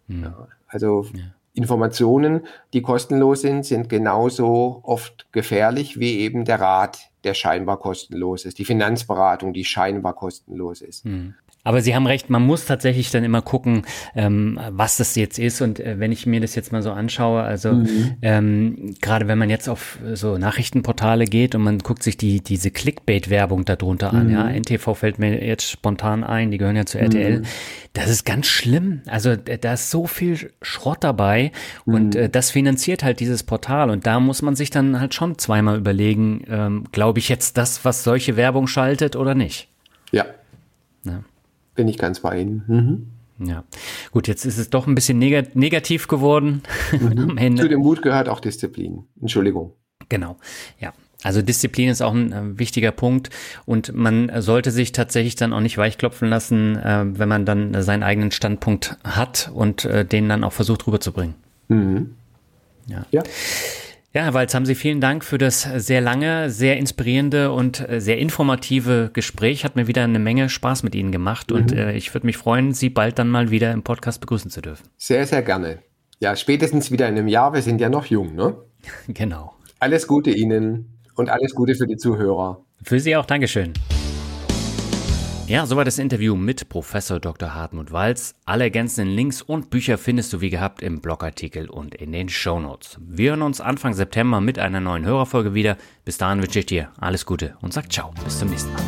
Mhm. Ja, also ja. Informationen, die kostenlos sind, sind genauso oft gefährlich wie eben der Rat, der scheinbar kostenlos ist, die Finanzberatung, die scheinbar kostenlos ist.
Hm. Aber Sie haben recht, man muss tatsächlich dann immer gucken, ähm, was das jetzt ist. Und äh, wenn ich mir das jetzt mal so anschaue, also mhm. ähm, gerade wenn man jetzt auf so Nachrichtenportale geht und man guckt sich die diese Clickbait-Werbung darunter mhm. an, ja, NTV fällt mir jetzt spontan ein, die gehören ja zu RTL. Mhm. Das ist ganz schlimm. Also da ist so viel Schrott dabei und mhm. äh, das finanziert halt dieses Portal. Und da muss man sich dann halt schon zweimal überlegen, ähm, glaube ich jetzt das, was solche Werbung schaltet oder nicht.
Ja. ja. Bin ich ganz bei Ihnen. Mhm.
Ja, gut, jetzt ist es doch ein bisschen neg negativ geworden
mhm. Zu dem Mut gehört auch Disziplin. Entschuldigung.
Genau, ja. Also Disziplin ist auch ein äh, wichtiger Punkt und man sollte sich tatsächlich dann auch nicht weichklopfen lassen, äh, wenn man dann seinen eigenen Standpunkt hat und äh, den dann auch versucht rüberzubringen. Mhm. Ja. ja. Ja, Herr Walz, haben Sie vielen Dank für das sehr lange, sehr inspirierende und äh, sehr informative Gespräch. Hat mir wieder eine Menge Spaß mit Ihnen gemacht mhm. und äh, ich würde mich freuen, Sie bald dann mal wieder im Podcast begrüßen zu dürfen.
Sehr, sehr gerne. Ja, spätestens wieder in einem Jahr. Wir sind ja noch jung, ne?
Genau.
Alles Gute Ihnen und alles Gute für die Zuhörer.
Für Sie auch. Dankeschön. Ja, soweit das Interview mit Professor Dr. Hartmut Walz. Alle ergänzenden Links und Bücher findest du wie gehabt im Blogartikel und in den Shownotes. Wir hören uns Anfang September mit einer neuen Hörerfolge wieder. Bis dahin wünsche ich dir alles Gute und sag ciao. Bis zum nächsten Mal.